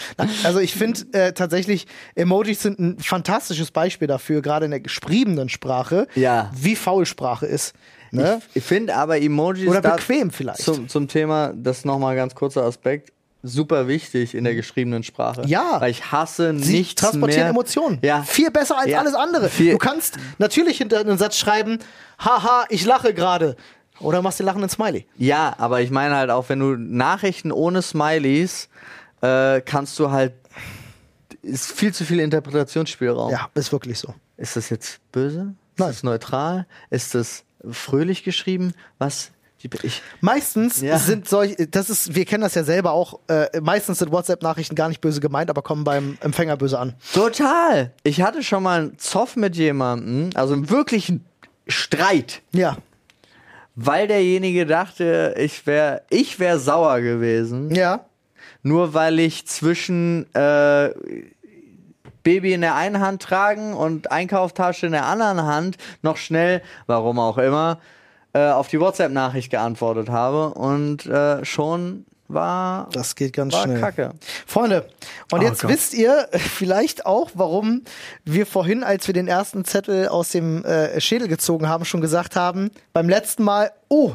Speaker 1: Also ich finde äh, tatsächlich, Emojis sind ein fantastisches Beispiel dafür, gerade in der geschriebenen Sprache,
Speaker 2: Ja.
Speaker 1: wie faul Sprache ist. Ne?
Speaker 2: Ich finde aber Emojis
Speaker 1: Oder bequem vielleicht.
Speaker 2: Zum, zum Thema, das nochmal ganz kurzer Aspekt. Super wichtig in der geschriebenen Sprache.
Speaker 1: Ja.
Speaker 2: Weil ich hasse
Speaker 1: Sie
Speaker 2: nichts
Speaker 1: transportieren
Speaker 2: mehr.
Speaker 1: Emotionen.
Speaker 2: Ja.
Speaker 1: Viel besser als
Speaker 2: Ja.
Speaker 1: alles andere.
Speaker 2: Viel-
Speaker 1: Du kannst natürlich hinter einen Satz schreiben, haha, ich lache gerade. Oder machst den lachenden Smiley.
Speaker 2: Ja, aber ich meine halt auch, wenn du Nachrichten ohne Smileys, äh, kannst du halt, ist viel zu viel Interpretationsspielraum.
Speaker 1: Ja, ist wirklich so.
Speaker 2: Ist das jetzt böse? Ist
Speaker 1: Nein.
Speaker 2: das neutral? Ist das fröhlich geschrieben? Was? Die, ich,
Speaker 1: Meistens
Speaker 2: Ja.
Speaker 1: sind solche, das ist, wir kennen das ja selber auch, äh, meistens sind WhatsApp-Nachrichten gar nicht böse gemeint, aber kommen beim Empfänger böse an.
Speaker 2: total! Ich hatte schon mal einen Zoff mit jemandem, also einen wirklichen Streit,
Speaker 1: Ja,
Speaker 2: weil derjenige dachte, ich wäre ich wär sauer gewesen.
Speaker 1: ja.
Speaker 2: nur weil ich zwischen äh, Baby in der einen Hand tragen und Einkaufstasche in der anderen Hand noch schnell, warum auch immer, äh, auf die WhatsApp-Nachricht geantwortet habe und äh, schon war,
Speaker 1: Das geht ganz
Speaker 2: war
Speaker 1: schnell.
Speaker 2: kacke.
Speaker 1: Freunde, und
Speaker 2: Oh
Speaker 1: jetzt
Speaker 2: Gott.
Speaker 1: wisst ihr vielleicht auch, warum wir vorhin, als wir den ersten Zettel aus dem äh, Schädel gezogen haben, schon gesagt haben, beim letzten Mal, oh,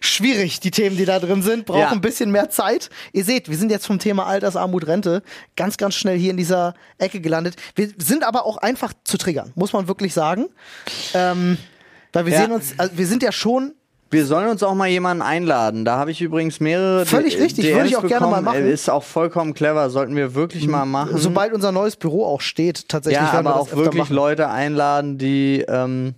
Speaker 1: schwierig, die Themen, die da drin sind, brauchen
Speaker 2: Ja.
Speaker 1: ein bisschen mehr Zeit. Ihr seht, wir sind jetzt vom Thema Altersarmut, Rente ganz, ganz schnell hier in dieser Ecke gelandet. Wir sind aber auch einfach zu triggern, muss man wirklich sagen. Ähm, weil wir
Speaker 2: Ja.
Speaker 1: sehen uns, also wir sind ja schon
Speaker 2: Wir sollen uns auch mal jemanden einladen. Da habe ich übrigens mehrere.
Speaker 1: Völlig
Speaker 2: D-
Speaker 1: richtig,
Speaker 2: DMs
Speaker 1: würde ich auch gerne
Speaker 2: bekommen.
Speaker 1: mal machen.
Speaker 2: Ist auch vollkommen clever. Sollten wir wirklich mal machen.
Speaker 1: Sobald unser neues Büro auch steht, tatsächlich
Speaker 2: ja,
Speaker 1: wir
Speaker 2: aber
Speaker 1: das
Speaker 2: auch wirklich
Speaker 1: machen.
Speaker 2: Leute einladen, die, ähm,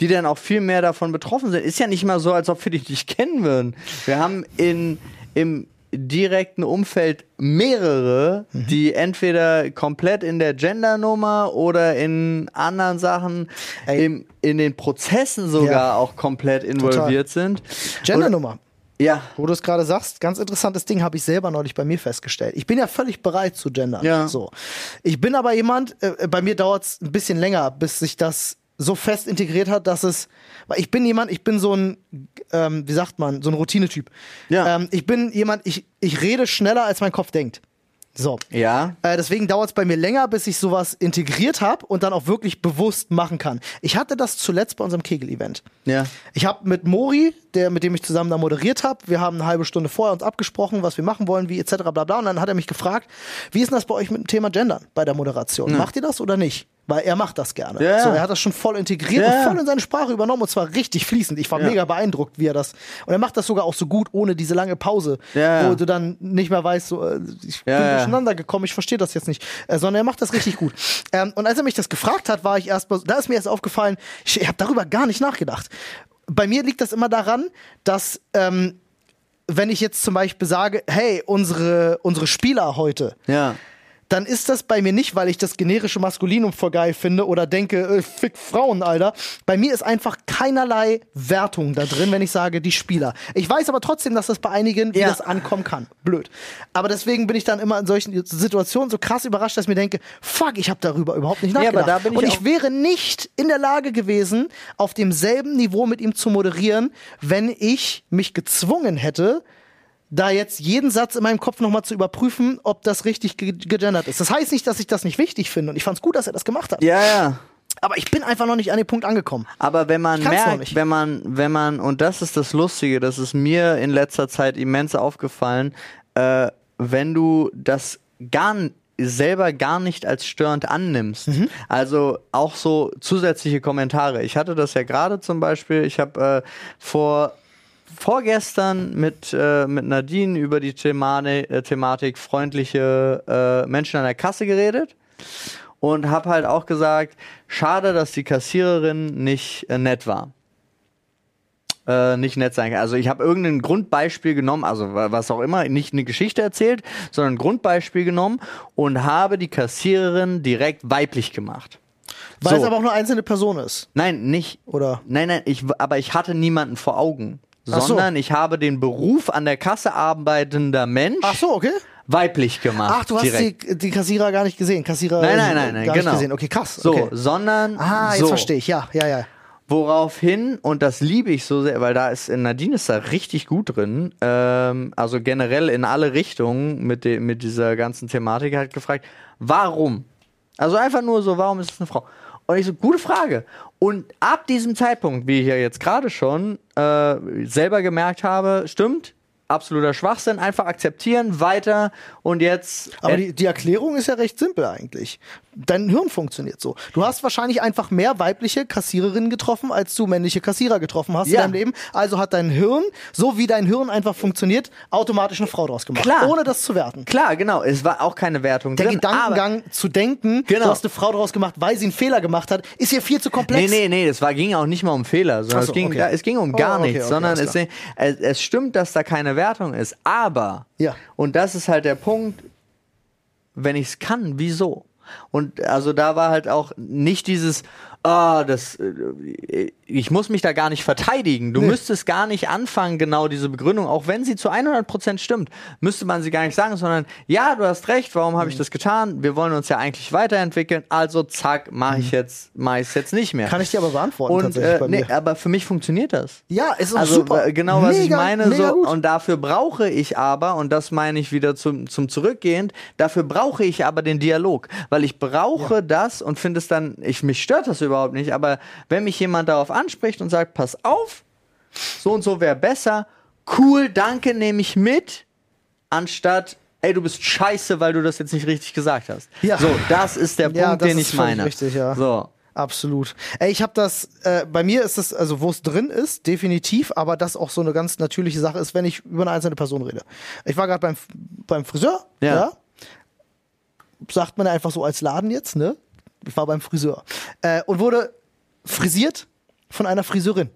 Speaker 2: die dann auch viel mehr davon betroffen sind. Ist ja nicht mal so, als ob wir dich nicht kennen würden. Wir haben in, im direkten Umfeld mehrere,
Speaker 1: Mhm.
Speaker 2: die entweder komplett in der Gendernummer oder in anderen Sachen, im, in den Prozessen sogar
Speaker 1: Ja.
Speaker 2: auch komplett involviert sind.
Speaker 1: Gendernummer.
Speaker 2: Ja.
Speaker 1: Wo du es gerade sagst, ganz interessantes Ding habe ich selber neulich bei mir festgestellt. Ich bin ja völlig bereit zu gendern.
Speaker 2: Ja.
Speaker 1: So. Ich bin aber jemand, äh, bei mir dauert es ein bisschen länger, bis sich das so fest integriert hat, dass es, weil ich bin jemand, ich bin so ein, ähm, wie sagt man, so ein Routinetyp.
Speaker 2: Ja.
Speaker 1: Ähm, ich bin jemand, ich, ich rede schneller, als mein Kopf denkt. So.
Speaker 2: Ja.
Speaker 1: Äh, deswegen dauert es bei mir länger, bis ich sowas integriert habe und dann auch wirklich bewusst machen kann. Ich hatte das zuletzt bei unserem Kegel-Event.
Speaker 2: Ja.
Speaker 1: Ich habe mit Mori, der mit dem ich zusammen da moderiert habe, wir haben eine halbe Stunde vorher uns abgesprochen, was wir machen wollen, wie etc. bla bla. Und dann hat er mich gefragt, wie ist denn das bei euch mit dem Thema Gendern bei der Moderation? Macht ihr das oder nicht? Weil er macht das gerne.
Speaker 2: Ja.
Speaker 1: So, er hat das schon voll integriert
Speaker 2: Ja.
Speaker 1: und voll in seine Sprache übernommen und zwar richtig fließend. Ich war
Speaker 2: Ja.
Speaker 1: mega beeindruckt, wie er das. Und er macht das sogar auch so gut, ohne diese lange Pause, wo du dann nicht mehr weißt, so, äh, ich bin durcheinander gekommen, ich verstehe das jetzt nicht. Äh, sondern er macht das richtig gut. Ähm, und als er mich das gefragt hat, war ich erst mal, da ist mir erst aufgefallen, ich, ich habe darüber gar nicht nachgedacht. Bei mir liegt das immer daran, dass ähm, wenn ich jetzt zum Beispiel sage, hey, unsere, unsere Spieler heute,
Speaker 2: Ja.
Speaker 1: Dann ist das bei mir nicht, weil ich das generische Maskulinum voll geil finde oder denke, äh, fick Frauen, Alter. Bei mir ist einfach keinerlei Wertung da drin, wenn ich sage, die Spieler. Ich weiß aber trotzdem, dass das bei einigen, wie
Speaker 2: Ja.
Speaker 1: das ankommen kann. Blöd. Aber deswegen bin ich dann immer in solchen Situationen so krass überrascht, dass ich mir denke, fuck, ich habe darüber überhaupt nicht
Speaker 2: Ja,
Speaker 1: nachgedacht.
Speaker 2: da bin ich
Speaker 1: Und ich wäre nicht in der Lage gewesen, auf demselben Niveau mit ihm zu moderieren, wenn ich mich gezwungen hätte, da jetzt jeden Satz in meinem Kopf nochmal zu überprüfen, ob das richtig ge gegendert ist. Das heißt nicht, dass ich das nicht wichtig finde und ich fand es gut, dass er das gemacht hat.
Speaker 2: Ja, ja.
Speaker 1: Aber ich bin einfach noch nicht an den Punkt angekommen.
Speaker 2: Aber wenn man merkt, wenn man, wenn man, und das ist das Lustige, das ist mir in letzter Zeit immens aufgefallen, äh, wenn du das gar selber gar nicht als störend annimmst.
Speaker 1: Mhm.
Speaker 2: Also auch so zusätzliche Kommentare. Ich hatte das ja gerade zum Beispiel, ich habe äh, vor vorgestern mit, äh, mit Nadine über die Themane, äh, Thematik freundliche äh, Menschen an der Kasse geredet und habe halt auch gesagt, schade, dass die Kassiererin nicht äh, nett war. Äh, nicht nett sein kann. Also ich habe irgendein Grundbeispiel genommen, also wa- was auch immer, nicht eine Geschichte erzählt, sondern ein Grundbeispiel genommen und habe die Kassiererin direkt weiblich gemacht.
Speaker 1: Weil
Speaker 2: So.
Speaker 1: es aber auch nur einzelne Person ist.
Speaker 2: Nein, nicht.
Speaker 1: Oder?
Speaker 2: Nein, nein, ich, aber ich hatte niemanden vor Augen.
Speaker 1: Ach so.
Speaker 2: Sondern ich habe den Beruf an der Kasse arbeitender Mensch
Speaker 1: Ach so, okay.
Speaker 2: weiblich gemacht.
Speaker 1: Ach, du hast
Speaker 2: direkt.
Speaker 1: die, die Kassierer gar nicht gesehen. Kassierer
Speaker 2: Nein, nein, nein, nein,
Speaker 1: gar
Speaker 2: genau.
Speaker 1: nicht gesehen. Okay, krass.
Speaker 2: So,
Speaker 1: okay.
Speaker 2: sondern.
Speaker 1: Ah, jetzt
Speaker 2: so.
Speaker 1: verstehe ich. Ja, ja, ja.
Speaker 2: Woraufhin, und das liebe ich so sehr, weil da ist Nadine ist da richtig gut drin, ähm, also generell in alle Richtungen mit, de, mit dieser ganzen Thematik, hat gefragt, warum? Also einfach nur so, warum ist es eine Frau? Und ich so, gute Frage. Und ab diesem Zeitpunkt, wie ich ja jetzt gerade schon äh, selber gemerkt habe, stimmt, absoluter Schwachsinn, einfach akzeptieren, weiter und jetzt.
Speaker 1: Aber die, die Erklärung ist ja recht simpel eigentlich. Dein Hirn funktioniert so. Du hast wahrscheinlich einfach mehr weibliche Kassiererinnen getroffen, als du männliche Kassierer getroffen hast
Speaker 2: Ja.
Speaker 1: in deinem Leben. Also hat dein Hirn, so wie dein Hirn einfach funktioniert, automatisch eine Frau draus gemacht.
Speaker 2: Klar.
Speaker 1: Ohne das zu werten.
Speaker 2: klar, genau, es war auch keine Wertung
Speaker 1: Der
Speaker 2: drin.
Speaker 1: Gedankengang zu denken,
Speaker 2: Genau.
Speaker 1: du hast eine Frau draus gemacht, weil sie einen Fehler gemacht hat, ist hier viel zu komplex.
Speaker 2: Nee, nee, nee, es war, ging auch nicht mal um Fehler, sondern
Speaker 1: so,
Speaker 2: es, ging,
Speaker 1: okay.
Speaker 2: es ging um
Speaker 1: Oh,
Speaker 2: gar
Speaker 1: okay,
Speaker 2: nichts,
Speaker 1: okay,
Speaker 2: sondern es, es, es stimmt, dass da keine Wertung ist. Aber,
Speaker 1: Ja.
Speaker 2: und das ist halt der Punkt, wenn ich es kann, wieso? Und also da war halt auch nicht dieses, ah, das, äh, ich muss mich da gar nicht verteidigen. Du
Speaker 1: Nee.
Speaker 2: müsstest gar nicht anfangen, genau diese Begründung, auch wenn sie zu 100% stimmt, müsste man sie gar nicht sagen, sondern ja, du hast recht, warum
Speaker 1: Mhm.
Speaker 2: habe ich das getan? Wir wollen uns ja eigentlich weiterentwickeln, also zack, mache ich jetzt, mache ich es jetzt nicht mehr.
Speaker 1: Mhm. Kann ich dir aber beantworten
Speaker 2: Und
Speaker 1: tatsächlich
Speaker 2: äh,
Speaker 1: bei
Speaker 2: nee,
Speaker 1: mir.
Speaker 2: aber für mich funktioniert das.
Speaker 1: Ja, es ist
Speaker 2: Also
Speaker 1: super.
Speaker 2: äh, genau, was ich
Speaker 1: Mega,
Speaker 2: meine.
Speaker 1: Mega
Speaker 2: So,
Speaker 1: gut.
Speaker 2: und dafür brauche ich aber, und das meine ich wieder zum, zum Zurückgehend, dafür brauche ich aber den Dialog. Weil ich brauche das und finde es dann, ich, mich stört das überhaupt nicht, aber wenn mich jemand darauf anspricht und sagt, pass auf, so und so wäre besser, cool, danke, nehme ich mit, anstatt, ey, du bist scheiße, weil du das jetzt nicht richtig gesagt hast.
Speaker 1: Ja.
Speaker 2: So, das ist der *laughs*
Speaker 1: Ja,
Speaker 2: Punkt,
Speaker 1: das
Speaker 2: den ich meine.
Speaker 1: richtig, ja.
Speaker 2: So.
Speaker 1: Absolut. Ey, ich habe das, äh, bei mir ist das, also wo es drin ist, definitiv, aber das auch so eine ganz natürliche Sache ist, wenn ich über eine einzelne Person rede. Ich war gerade beim, beim Friseur,
Speaker 2: Ja.
Speaker 1: ja. Sagt man einfach so als Laden jetzt, ne? Ich war beim Friseur. Äh, und wurde frisiert von einer Friseurin.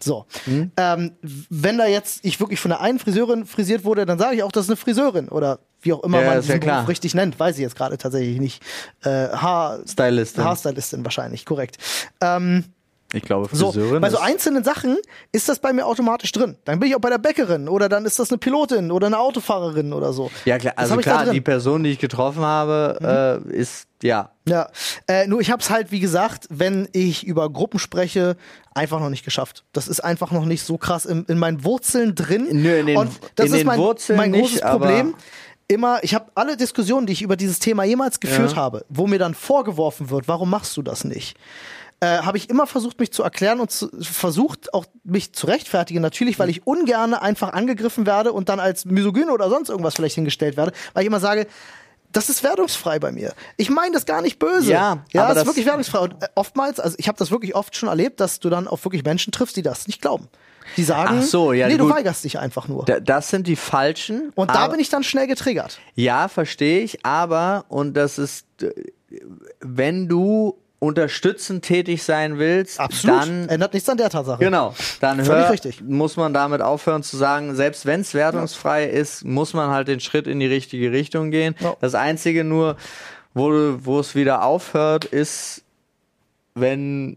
Speaker 1: So.
Speaker 2: Mhm.
Speaker 1: Ähm, wenn da jetzt ich wirklich von der einen Friseurin frisiert wurde, dann sage ich auch, das ist eine Friseurin oder wie auch immer
Speaker 2: Ja,
Speaker 1: man diesen Beruf richtig nennt, weiß ich jetzt gerade tatsächlich nicht. Äh, Haar
Speaker 2: Stylistin.
Speaker 1: Haarstylistin wahrscheinlich, korrekt. Ähm,
Speaker 2: Ich glaube,
Speaker 1: so,
Speaker 2: Friseurin
Speaker 1: bei so einzelnen Sachen ist das bei mir automatisch drin. Dann bin ich auch bei der Bäckerin oder dann ist das eine Pilotin oder eine Autofahrerin oder so.
Speaker 2: Ja, klar,
Speaker 1: Das
Speaker 2: also klar.
Speaker 1: Mhm.
Speaker 2: die Person, die ich getroffen habe, äh, ist, ja.
Speaker 1: Ja, äh, nur ich habe es halt, wie gesagt, wenn ich über Gruppen spreche, einfach noch nicht geschafft. Das ist einfach noch nicht so krass in, in meinen Wurzeln drin.
Speaker 2: Nö, in den-
Speaker 1: Und das
Speaker 2: in
Speaker 1: ist
Speaker 2: den
Speaker 1: mein,
Speaker 2: Wurzeln
Speaker 1: mein
Speaker 2: nicht,
Speaker 1: großes
Speaker 2: aber-
Speaker 1: Problem. Immer, ich habe alle Diskussionen, die ich über dieses Thema jemals geführt
Speaker 2: Ja.
Speaker 1: habe, wo mir dann vorgeworfen wird, warum machst du das nicht? Äh, habe ich immer versucht, mich zu erklären und zu, versucht auch mich zu rechtfertigen, natürlich, weil ich ungern einfach angegriffen werde und dann als misogyn oder sonst irgendwas vielleicht hingestellt werde, weil ich immer sage, das ist wertungsfrei bei mir. Ich meine das gar nicht böse.
Speaker 2: Ja,
Speaker 1: ja
Speaker 2: aber
Speaker 1: das ist wirklich wertungsfrei. Und äh, oftmals, also ich habe das wirklich oft schon erlebt, dass du dann auch wirklich Menschen triffst, die das nicht glauben. Die sagen,
Speaker 2: Ach so, ja,
Speaker 1: nee, du
Speaker 2: gut.
Speaker 1: weigerst dich einfach nur.
Speaker 2: Da, das sind die falschen.
Speaker 1: und da bin ich dann schnell getriggert.
Speaker 2: Ja, verstehe ich, aber, und das ist, äh, wenn du unterstützend tätig sein willst,
Speaker 1: Absolut.
Speaker 2: dann
Speaker 1: Ändert nichts an der Tatsache.
Speaker 2: Genau, dann hör,
Speaker 1: richtig.
Speaker 2: muss man damit aufhören zu sagen, selbst wenn es wertungsfrei ist, muss man halt den Schritt in die richtige Richtung gehen.
Speaker 1: Ja.
Speaker 2: Das Einzige nur, wo, wo es wieder aufhört, ist, wenn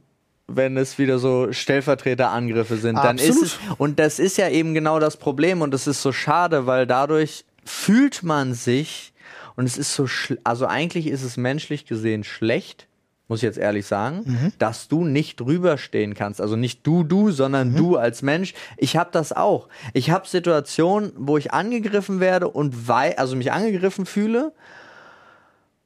Speaker 2: wenn es wieder so Stellvertreterangriffe sind, dann ist es und das ist ja eben genau das Problem und das ist so schade, weil dadurch fühlt man sich und es ist so schl- also eigentlich ist es menschlich gesehen schlecht, muss ich jetzt ehrlich sagen,
Speaker 1: Mhm.
Speaker 2: dass du nicht drüber stehen kannst. Also nicht du, du, sondern
Speaker 1: Mhm.
Speaker 2: du als Mensch. Ich habe das auch. Ich habe Situationen, wo ich angegriffen werde und wei also mich angegriffen fühle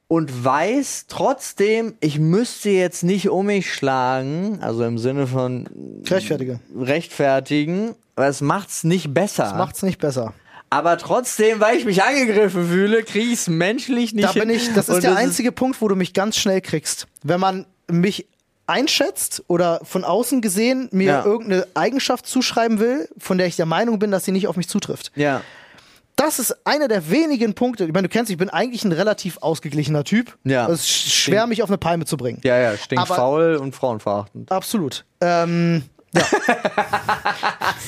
Speaker 2: und weiß trotzdem, ich müsste jetzt nicht um mich schlagen, also im Sinne von
Speaker 1: Rechtfertige.
Speaker 2: rechtfertigen, weil es macht's nicht besser.
Speaker 1: Macht's nicht besser.
Speaker 2: Aber trotzdem, weil ich mich angegriffen fühle, kriege ich es menschlich nicht
Speaker 1: Da bin ich, das ist der einzige Punkt, wo du mich ganz schnell kriegst. Wenn man mich einschätzt oder von außen gesehen mir
Speaker 2: Ja.
Speaker 1: irgendeine Eigenschaft zuschreiben will, von der ich der Meinung bin, dass sie nicht auf mich zutrifft.
Speaker 2: ja.
Speaker 1: Das ist einer der wenigen Punkte. Ich meine, du kennst, ich bin eigentlich ein relativ ausgeglichener Typ.
Speaker 2: Ja.
Speaker 1: Es ist sch- schwer, mich auf eine Palme zu bringen.
Speaker 2: Ja, ja, stinkt faul und frauenverachtend.
Speaker 1: Absolut. Ähm, ja.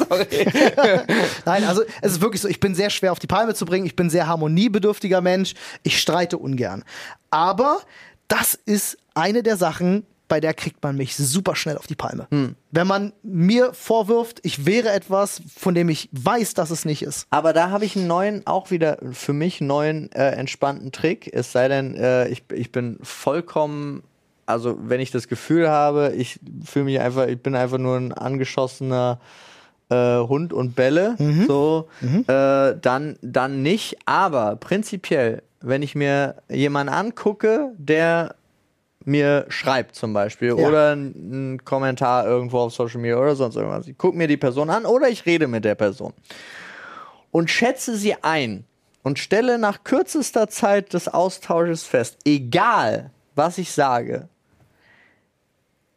Speaker 1: *laughs* *laughs* Nein, also es ist wirklich so, ich bin sehr schwer auf die Palme zu bringen, ich bin sehr harmoniebedürftiger Mensch, ich streite ungern. Aber das ist eine der Sachen, bei der kriegt man mich super schnell auf die Palme.
Speaker 2: Hm.
Speaker 1: Wenn man mir vorwirft, ich wäre etwas, von dem ich weiß, dass es nicht ist.
Speaker 2: Aber da habe ich einen neuen, auch wieder für mich neuen äh, entspannten Trick. Es sei denn, äh, ich, ich bin vollkommen, also wenn ich das Gefühl habe, ich fühle mich einfach, ich bin einfach nur ein angeschossener äh, Hund und Bälle, so, Äh, dann, dann nicht. Aber prinzipiell, wenn ich mir jemanden angucke, der mir schreibt zum Beispiel
Speaker 1: Ja.
Speaker 2: oder einen Kommentar irgendwo auf Social Media oder sonst irgendwas. Ich gucke mir die Person an oder ich rede mit der Person und schätze sie ein und stelle nach kürzester Zeit des Austausches fest, egal was ich sage,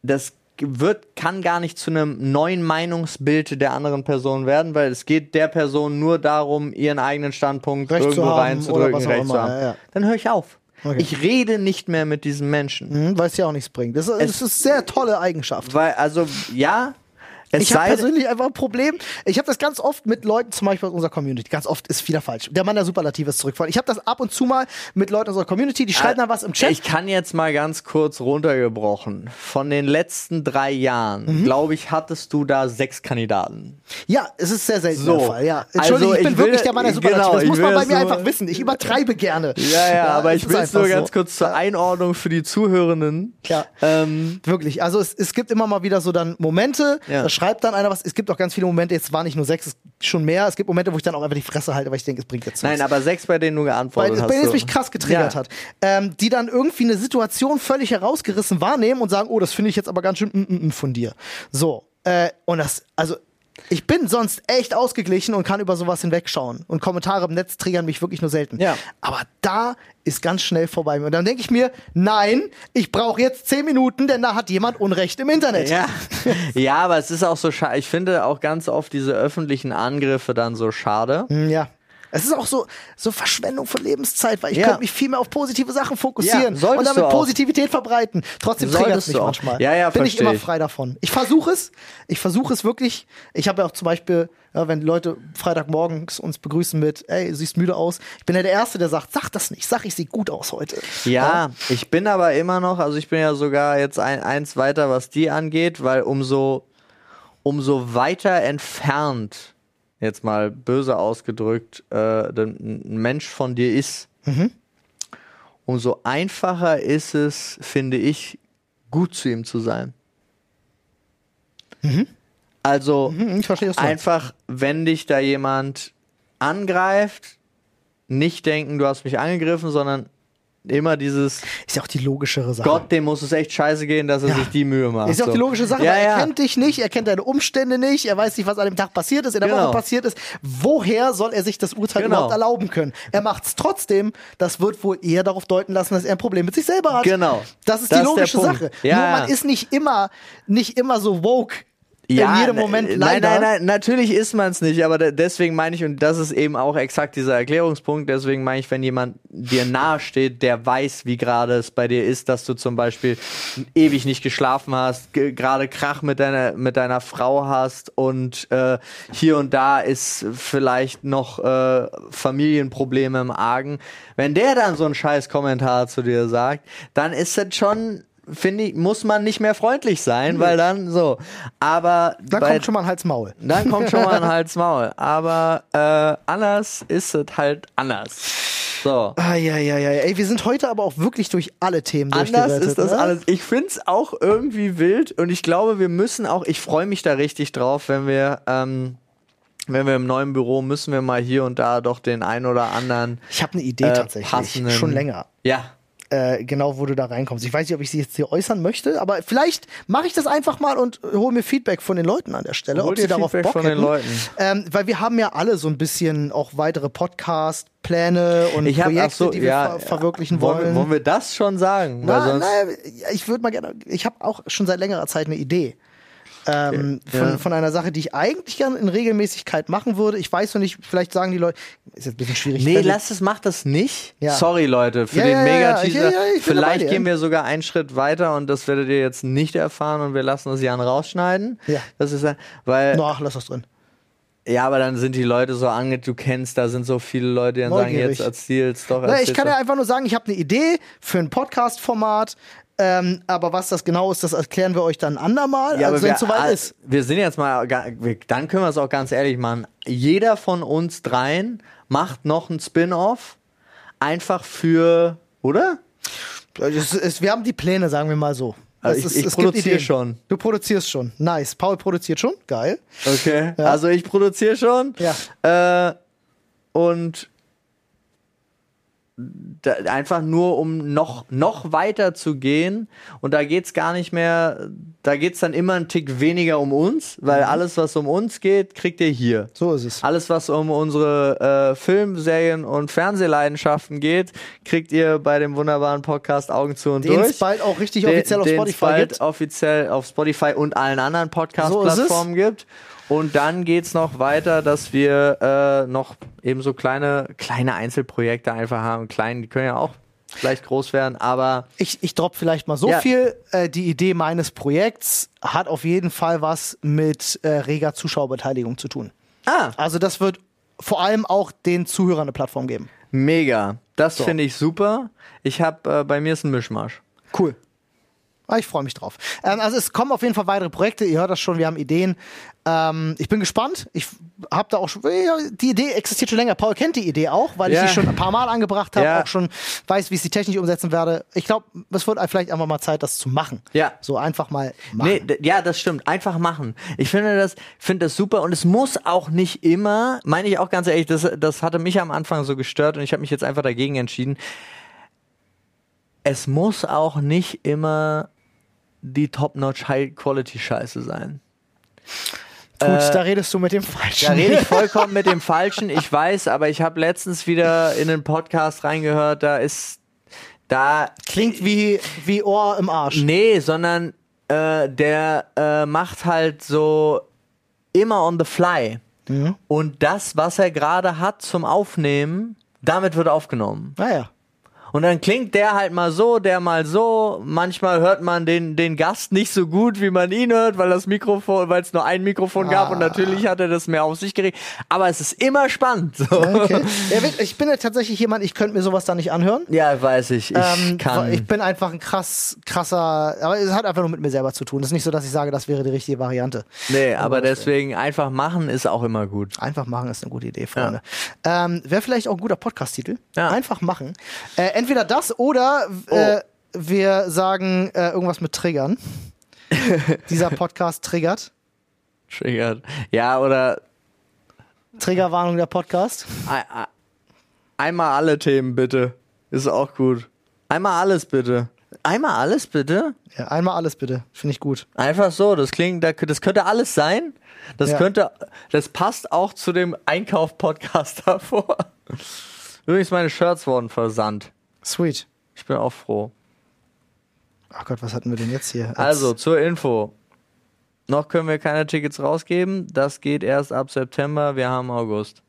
Speaker 2: das wird, kann gar nicht zu einem neuen Meinungsbild der anderen Person werden, weil es geht der Person nur darum, ihren eigenen Standpunkt
Speaker 1: Recht zu
Speaker 2: irgendwo reinzudrücken,
Speaker 1: was auch
Speaker 2: recht zu
Speaker 1: immer,
Speaker 2: haben.
Speaker 1: ja, ja.
Speaker 2: Dann höre ich auf.
Speaker 1: Okay.
Speaker 2: Ich rede nicht mehr mit diesem Menschen.
Speaker 1: Hm, Weil es ja auch nichts bringt. Das, ist- das ist eine sehr tolle Eigenschaft.
Speaker 2: Weil, also, ja, es
Speaker 1: Ich habe persönlich einfach ein Problem. Ich habe das ganz oft mit Leuten, zum Beispiel aus unserer Community. Ganz oft ist wieder falsch. Der Mann der Superlative ist zurückfallen. Ich habe das ab und zu mal mit Leuten aus unserer Community, die schreiben dann was im Chat.
Speaker 2: Äh, Ich kann jetzt mal ganz kurz runtergebrochen. Von den letzten drei Jahren,
Speaker 1: Mhm.
Speaker 2: glaube ich, hattest du da sechs Kandidaten.
Speaker 1: ja, es ist sehr selten
Speaker 2: So.
Speaker 1: der Fall. Ja.
Speaker 2: Also,
Speaker 1: Entschuldigung, ich bin
Speaker 2: ich will-
Speaker 1: wirklich der Mann der Superlative.
Speaker 2: genau,
Speaker 1: das
Speaker 2: ich
Speaker 1: muss man bei mir einfach wissen. Ich übertreibe gerne.
Speaker 2: Ja, ja, aber ich will es nur ganz
Speaker 1: so.
Speaker 2: kurz zur Einordnung für die Zuhörenden.
Speaker 1: Ja.
Speaker 2: Ähm,
Speaker 1: Wirklich. Also es, es gibt immer mal wieder so dann Momente,
Speaker 2: Ja.
Speaker 1: Schreibt dann einer was. Es gibt auch ganz viele Momente, jetzt waren nicht nur sechs, es ist schon mehr. Es gibt Momente, wo ich dann auch einfach die Fresse halte, weil ich denke, es bringt jetzt nichts.
Speaker 2: nein, aber sechs, bei denen du
Speaker 1: Weil,
Speaker 2: geantwortet
Speaker 1: bei
Speaker 2: hast.
Speaker 1: denen es mich krass getriggert
Speaker 2: Ja.
Speaker 1: hat. Ähm, die dann irgendwie eine Situation völlig herausgerissen wahrnehmen und sagen, oh, das finde ich jetzt aber ganz schön mm, mm, mm von dir. So. Äh, und das, also Ich bin sonst echt ausgeglichen und kann über sowas hinwegschauen. Und Kommentare im Netz triggern mich wirklich nur selten.
Speaker 2: Ja.
Speaker 1: Aber da ist ganz schnell vorbei. Und dann denke ich mir, nein, ich brauche jetzt zehn Minuten, denn da hat jemand Unrecht im Internet.
Speaker 2: Ja. *laughs* ja, aber es ist auch so schade. Ich finde auch ganz oft diese öffentlichen Angriffe dann so schade.
Speaker 1: Hm, Ja. Es ist auch so, so Verschwendung von Lebenszeit, weil ich
Speaker 2: Ja.
Speaker 1: könnte mich viel mehr auf positive Sachen fokussieren
Speaker 2: Ja,
Speaker 1: und damit
Speaker 2: du.
Speaker 1: Positivität verbreiten. Trotzdem triggert es mich
Speaker 2: du
Speaker 1: manchmal.
Speaker 2: Ja, ja,
Speaker 1: Bin ich immer frei davon. Ich versuche es. Ich versuche es wirklich. Ich habe ja auch zum Beispiel, ja, wenn Leute Freitagmorgens uns begrüßen mit, ey, siehst müde aus. Ich bin ja der Erste, der sagt, sag das nicht. Sag, ich sehe gut aus heute.
Speaker 2: Ja, ich bin aber immer noch, also ich bin ja sogar jetzt ein, eins weiter, was die angeht, weil umso, umso weiter entfernt, jetzt mal böse ausgedrückt, äh, ein Mensch von dir ist, umso einfacher ist es, finde ich, gut zu ihm zu sein. Also
Speaker 1: Hm, ich verstehe das schon.
Speaker 2: einfach, wenn dich da jemand angreift, nicht denken, du hast mich angegriffen, sondern immer dieses
Speaker 1: Ist ja auch die logischere Sache.
Speaker 2: Gott, dem muss es echt scheiße gehen, dass er
Speaker 1: Ja.
Speaker 2: sich die Mühe macht.
Speaker 1: Ist ja auch
Speaker 2: so.
Speaker 1: die logische Sache,
Speaker 2: Ja,
Speaker 1: weil er
Speaker 2: ja.
Speaker 1: kennt dich nicht, er kennt deine Umstände nicht, er weiß nicht, was an dem Tag passiert ist, in der
Speaker 2: Genau.
Speaker 1: Woche passiert ist. Woher soll er sich das Urteil
Speaker 2: Genau.
Speaker 1: überhaupt erlauben können? Er macht es trotzdem, das wird wohl eher darauf deuten lassen, dass er ein Problem mit sich selber hat.
Speaker 2: Genau.
Speaker 1: Das ist
Speaker 2: Das
Speaker 1: die
Speaker 2: ist
Speaker 1: logische
Speaker 2: Punkt.
Speaker 1: Sache. Nur man ist nicht immer, nicht immer so woke in jedem
Speaker 2: ne-
Speaker 1: Moment
Speaker 2: nein,
Speaker 1: leider.
Speaker 2: Nein, nein, natürlich ist man es nicht, aber de- deswegen meine ich, und das ist eben auch exakt dieser Erklärungspunkt, deswegen meine ich, wenn jemand dir nahe steht, der weiß, wie gerade es bei dir ist, dass du zum Beispiel ewig nicht geschlafen hast, ge- gerade Krach mit deiner, mit deiner Frau hast und äh, hier und da ist vielleicht noch äh, Familienprobleme im Argen. Wenn der dann so einen scheiß Kommentar zu dir sagt, dann ist das schon finde ich, muss man nicht mehr freundlich sein, weil dann so. Aber
Speaker 1: Dann
Speaker 2: bei-
Speaker 1: kommt schon mal ein Hals-Maul.
Speaker 2: dann kommt schon mal ein *laughs* Hals-Maul. Aber äh, anders ist es halt anders. So.
Speaker 1: Eieiei. Ey, wir sind heute aber auch wirklich durch alle Themen
Speaker 2: Anders
Speaker 1: durchgerettet.
Speaker 2: ist das
Speaker 1: ne?
Speaker 2: alles. Ich find's auch irgendwie wild und ich glaube, wir müssen auch, ich freue mich da richtig drauf, wenn wir, ähm, wenn wir im neuen Büro müssen wir mal hier und da doch den ein oder anderen
Speaker 1: Ich habe eine Idee
Speaker 2: äh,
Speaker 1: tatsächlich.
Speaker 2: passenden-
Speaker 1: Schon länger.
Speaker 2: Ja.
Speaker 1: Äh, genau, wo du da reinkommst. Ich weiß nicht, ob ich sie jetzt hier äußern möchte, aber vielleicht mache ich das einfach mal und hole mir Feedback von den Leuten an der Stelle,
Speaker 2: Hol
Speaker 1: ob sie darauf Bock
Speaker 2: von den. Leuten.
Speaker 1: Ähm, weil wir haben ja alle so ein bisschen auch weitere Podcast-Pläne und
Speaker 2: Ich habe
Speaker 1: Projekte,
Speaker 2: so,
Speaker 1: die wir
Speaker 2: ja,
Speaker 1: ver verwirklichen
Speaker 2: wollen.
Speaker 1: wollen.
Speaker 2: Wir, wollen wir das schon sagen?
Speaker 1: Na, na, ich würde mal gerne, ich habe auch schon seit längerer Zeit eine Idee. Ähm,
Speaker 2: Okay,
Speaker 1: von,
Speaker 2: ja.
Speaker 1: von einer Sache, die ich eigentlich gerne in Regelmäßigkeit machen würde. Ich weiß noch nicht, vielleicht sagen die Leute, ist jetzt ein bisschen schwierig.
Speaker 2: Nee, lass es, mach das nicht.
Speaker 1: Ja.
Speaker 2: Sorry, Leute, für
Speaker 1: Ja,
Speaker 2: den
Speaker 1: ja, ja,
Speaker 2: Mega-Teaser.
Speaker 1: ja, ja,
Speaker 2: Vielleicht gehen wir sogar einen Schritt weiter und das werdet ihr jetzt nicht erfahren und wir lassen das Jan rausschneiden.
Speaker 1: Ja.
Speaker 2: Das ist ja, weil,
Speaker 1: Ach, lass das drin.
Speaker 2: ja, aber dann sind die Leute so ange, du kennst, da sind so viele Leute, die dann sagen,
Speaker 1: Neugierig.
Speaker 2: jetzt erzähl's doch.
Speaker 1: Na, ich
Speaker 2: erzähl's
Speaker 1: kann ja einfach nur sagen, ich habe eine Idee für ein Podcast-Format. Ähm, aber was das genau ist, das erklären wir euch dann andermal,
Speaker 2: Ja,
Speaker 1: also wenn es soweit ist.
Speaker 2: wir sind jetzt mal, dann können wir es auch ganz ehrlich machen. Jeder von uns dreien macht noch ein Spin-off, einfach für, oder?
Speaker 1: Es, es, wir haben die Pläne, sagen wir mal so.
Speaker 2: Also ich-
Speaker 1: ist-
Speaker 2: ich produziere schon.
Speaker 1: Du produzierst schon. Nice. Paul produziert schon. Geil.
Speaker 2: Okay.
Speaker 1: Ja.
Speaker 2: Also ich produziere schon.
Speaker 1: Ja.
Speaker 2: Äh, und da, einfach nur um noch, noch weiter zu gehen. Und da geht's gar nicht mehr, da geht's dann immer einen Tick weniger um uns, weil alles, was um uns geht, kriegt ihr hier.
Speaker 1: So ist es.
Speaker 2: Alles, was um unsere äh, Film-, Serien- und Fernsehleidenschaften geht, kriegt ihr bei dem wunderbaren Podcast Augen zu und
Speaker 1: Den
Speaker 2: durch.
Speaker 1: es bald auch richtig
Speaker 2: Den-
Speaker 1: offiziell auf
Speaker 2: den's
Speaker 1: Spotify
Speaker 2: bald
Speaker 1: gibt.
Speaker 2: offiziell auf Spotify und allen anderen
Speaker 1: So es.
Speaker 2: Podcast-Plattformen gibt. Und dann geht's noch weiter, dass wir äh, noch eben so kleine, kleine Einzelprojekte einfach haben. Klein, die können ja auch vielleicht groß werden, aber
Speaker 1: Ich, ich drop vielleicht mal so
Speaker 2: Ja.
Speaker 1: viel. Äh, die Idee meines Projekts hat auf jeden Fall was mit äh, reger Zuschauerbeteiligung zu tun.
Speaker 2: ah,
Speaker 1: Also das wird vor allem auch den Zuhörern eine Plattform geben.
Speaker 2: mega. Das
Speaker 1: So.
Speaker 2: finde ich super. Ich habe äh, bei mir ist ein Mischmasch.
Speaker 1: Cool. Ah, Ich freue mich drauf. Ähm, also es kommen auf jeden Fall weitere Projekte. Ihr hört das schon, wir haben Ideen. Ähm, ich bin gespannt. Ich habe da auch schon. Die Idee existiert schon länger. Paul kennt die Idee auch, weil
Speaker 2: Ja.
Speaker 1: ich sie schon ein paar Mal angebracht habe,
Speaker 2: Ja.
Speaker 1: auch schon weiß, wie ich sie technisch umsetzen werde. Ich glaube, es wird vielleicht einfach mal Zeit, das zu machen.
Speaker 2: Ja.
Speaker 1: So einfach mal machen.
Speaker 2: Nee, ja, das stimmt. Einfach machen. Ich finde das, finde das super und es muss auch nicht immer, meine ich auch ganz ehrlich, das, das hatte mich am Anfang so gestört und ich habe mich jetzt einfach dagegen entschieden. Es muss auch nicht immer die Top-Notch High-Quality-Scheiße sein.
Speaker 1: Gut, da redest du mit dem Falschen.
Speaker 2: Da rede ich vollkommen mit dem *laughs* Falschen. Ich weiß, aber ich habe letztens wieder in einen Podcast reingehört, da ist da
Speaker 1: Klingt wie, wie Ohr im Arsch.
Speaker 2: nee, sondern äh, der äh, macht halt so immer on the fly. Und das, was er gerade hat zum Aufnehmen, damit wird aufgenommen.
Speaker 1: Naja.
Speaker 2: Und dann klingt der halt mal so, der mal so. Manchmal hört man den, den Gast nicht so gut, wie man ihn hört, weil das Mikrofon, weil es nur ein Mikrofon gab und natürlich hat er das mehr auf sich geregt. Aber es ist immer spannend. So.
Speaker 1: Okay. Ja, ich bin ja tatsächlich jemand, ich könnte mir sowas da nicht anhören.
Speaker 2: Ja, weiß ich. Ich
Speaker 1: Ähm,
Speaker 2: kann.
Speaker 1: Ich bin einfach ein krass, krasser, aber es hat einfach nur mit mir selber zu tun. Es ist nicht so, dass ich sage, das wäre die richtige Variante.
Speaker 2: nee, aber deswegen einfach machen ist auch immer gut.
Speaker 1: Einfach machen ist eine gute Idee, Freunde. Ähm, wäre vielleicht auch ein guter Podcast-Titel.
Speaker 2: Ja.
Speaker 1: Einfach machen. Äh, entweder das oder äh, wir sagen äh, irgendwas mit Triggern. *laughs* Dieser Podcast triggert.
Speaker 2: Triggert. Ja, oder
Speaker 1: Triggerwarnung der Podcast.
Speaker 2: ein- ein- einmal alle Themen bitte. Ist auch gut. Einmal alles bitte. Einmal alles bitte?
Speaker 1: Ja, einmal alles bitte. Finde ich gut.
Speaker 2: Einfach so, das klingt, da- das könnte alles sein. Das
Speaker 1: Ja.
Speaker 2: könnte, das passt auch zu dem Einkauf-Podcast *laughs* davor. Übrigens, meine Shirts wurden versandt.
Speaker 1: Sweet.
Speaker 2: Ich bin auch froh.
Speaker 1: Ach Gott, was hatten wir denn jetzt hier? Als-
Speaker 2: Also, zur Info. Noch können wir keine Tickets rausgeben. Das geht erst ab September. Wir haben August.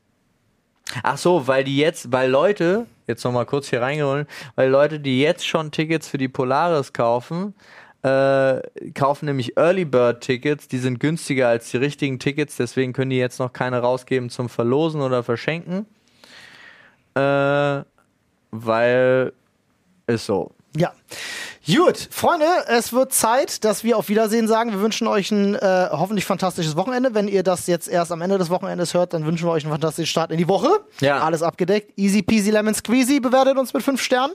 Speaker 2: Ach so, weil die jetzt, weil Leute, jetzt nochmal kurz hier reingeholt, weil Leute, die jetzt schon Tickets für die Polaris kaufen, äh, kaufen nämlich Early Bird Tickets, die sind günstiger als die richtigen Tickets, deswegen können die jetzt noch keine rausgeben zum Verlosen oder Verschenken. Äh, weil ist so.
Speaker 1: Ja. Gut, Freunde, es wird Zeit, dass wir auf Wiedersehen sagen. Wir wünschen euch ein äh, hoffentlich fantastisches Wochenende. Wenn ihr das jetzt erst am Ende des Wochenendes hört, dann wünschen wir euch einen fantastischen Start in die Woche.
Speaker 2: Ja.
Speaker 1: Alles abgedeckt. Easy peasy lemon squeezy. Bewertet uns mit fünf Sternen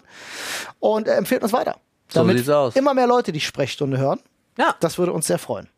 Speaker 1: und äh, empfehlt uns weiter.
Speaker 2: So
Speaker 1: Damit
Speaker 2: sieht's aus.
Speaker 1: immer mehr Leute die Sprechstunde hören.
Speaker 2: Ja.
Speaker 1: Das würde uns sehr freuen.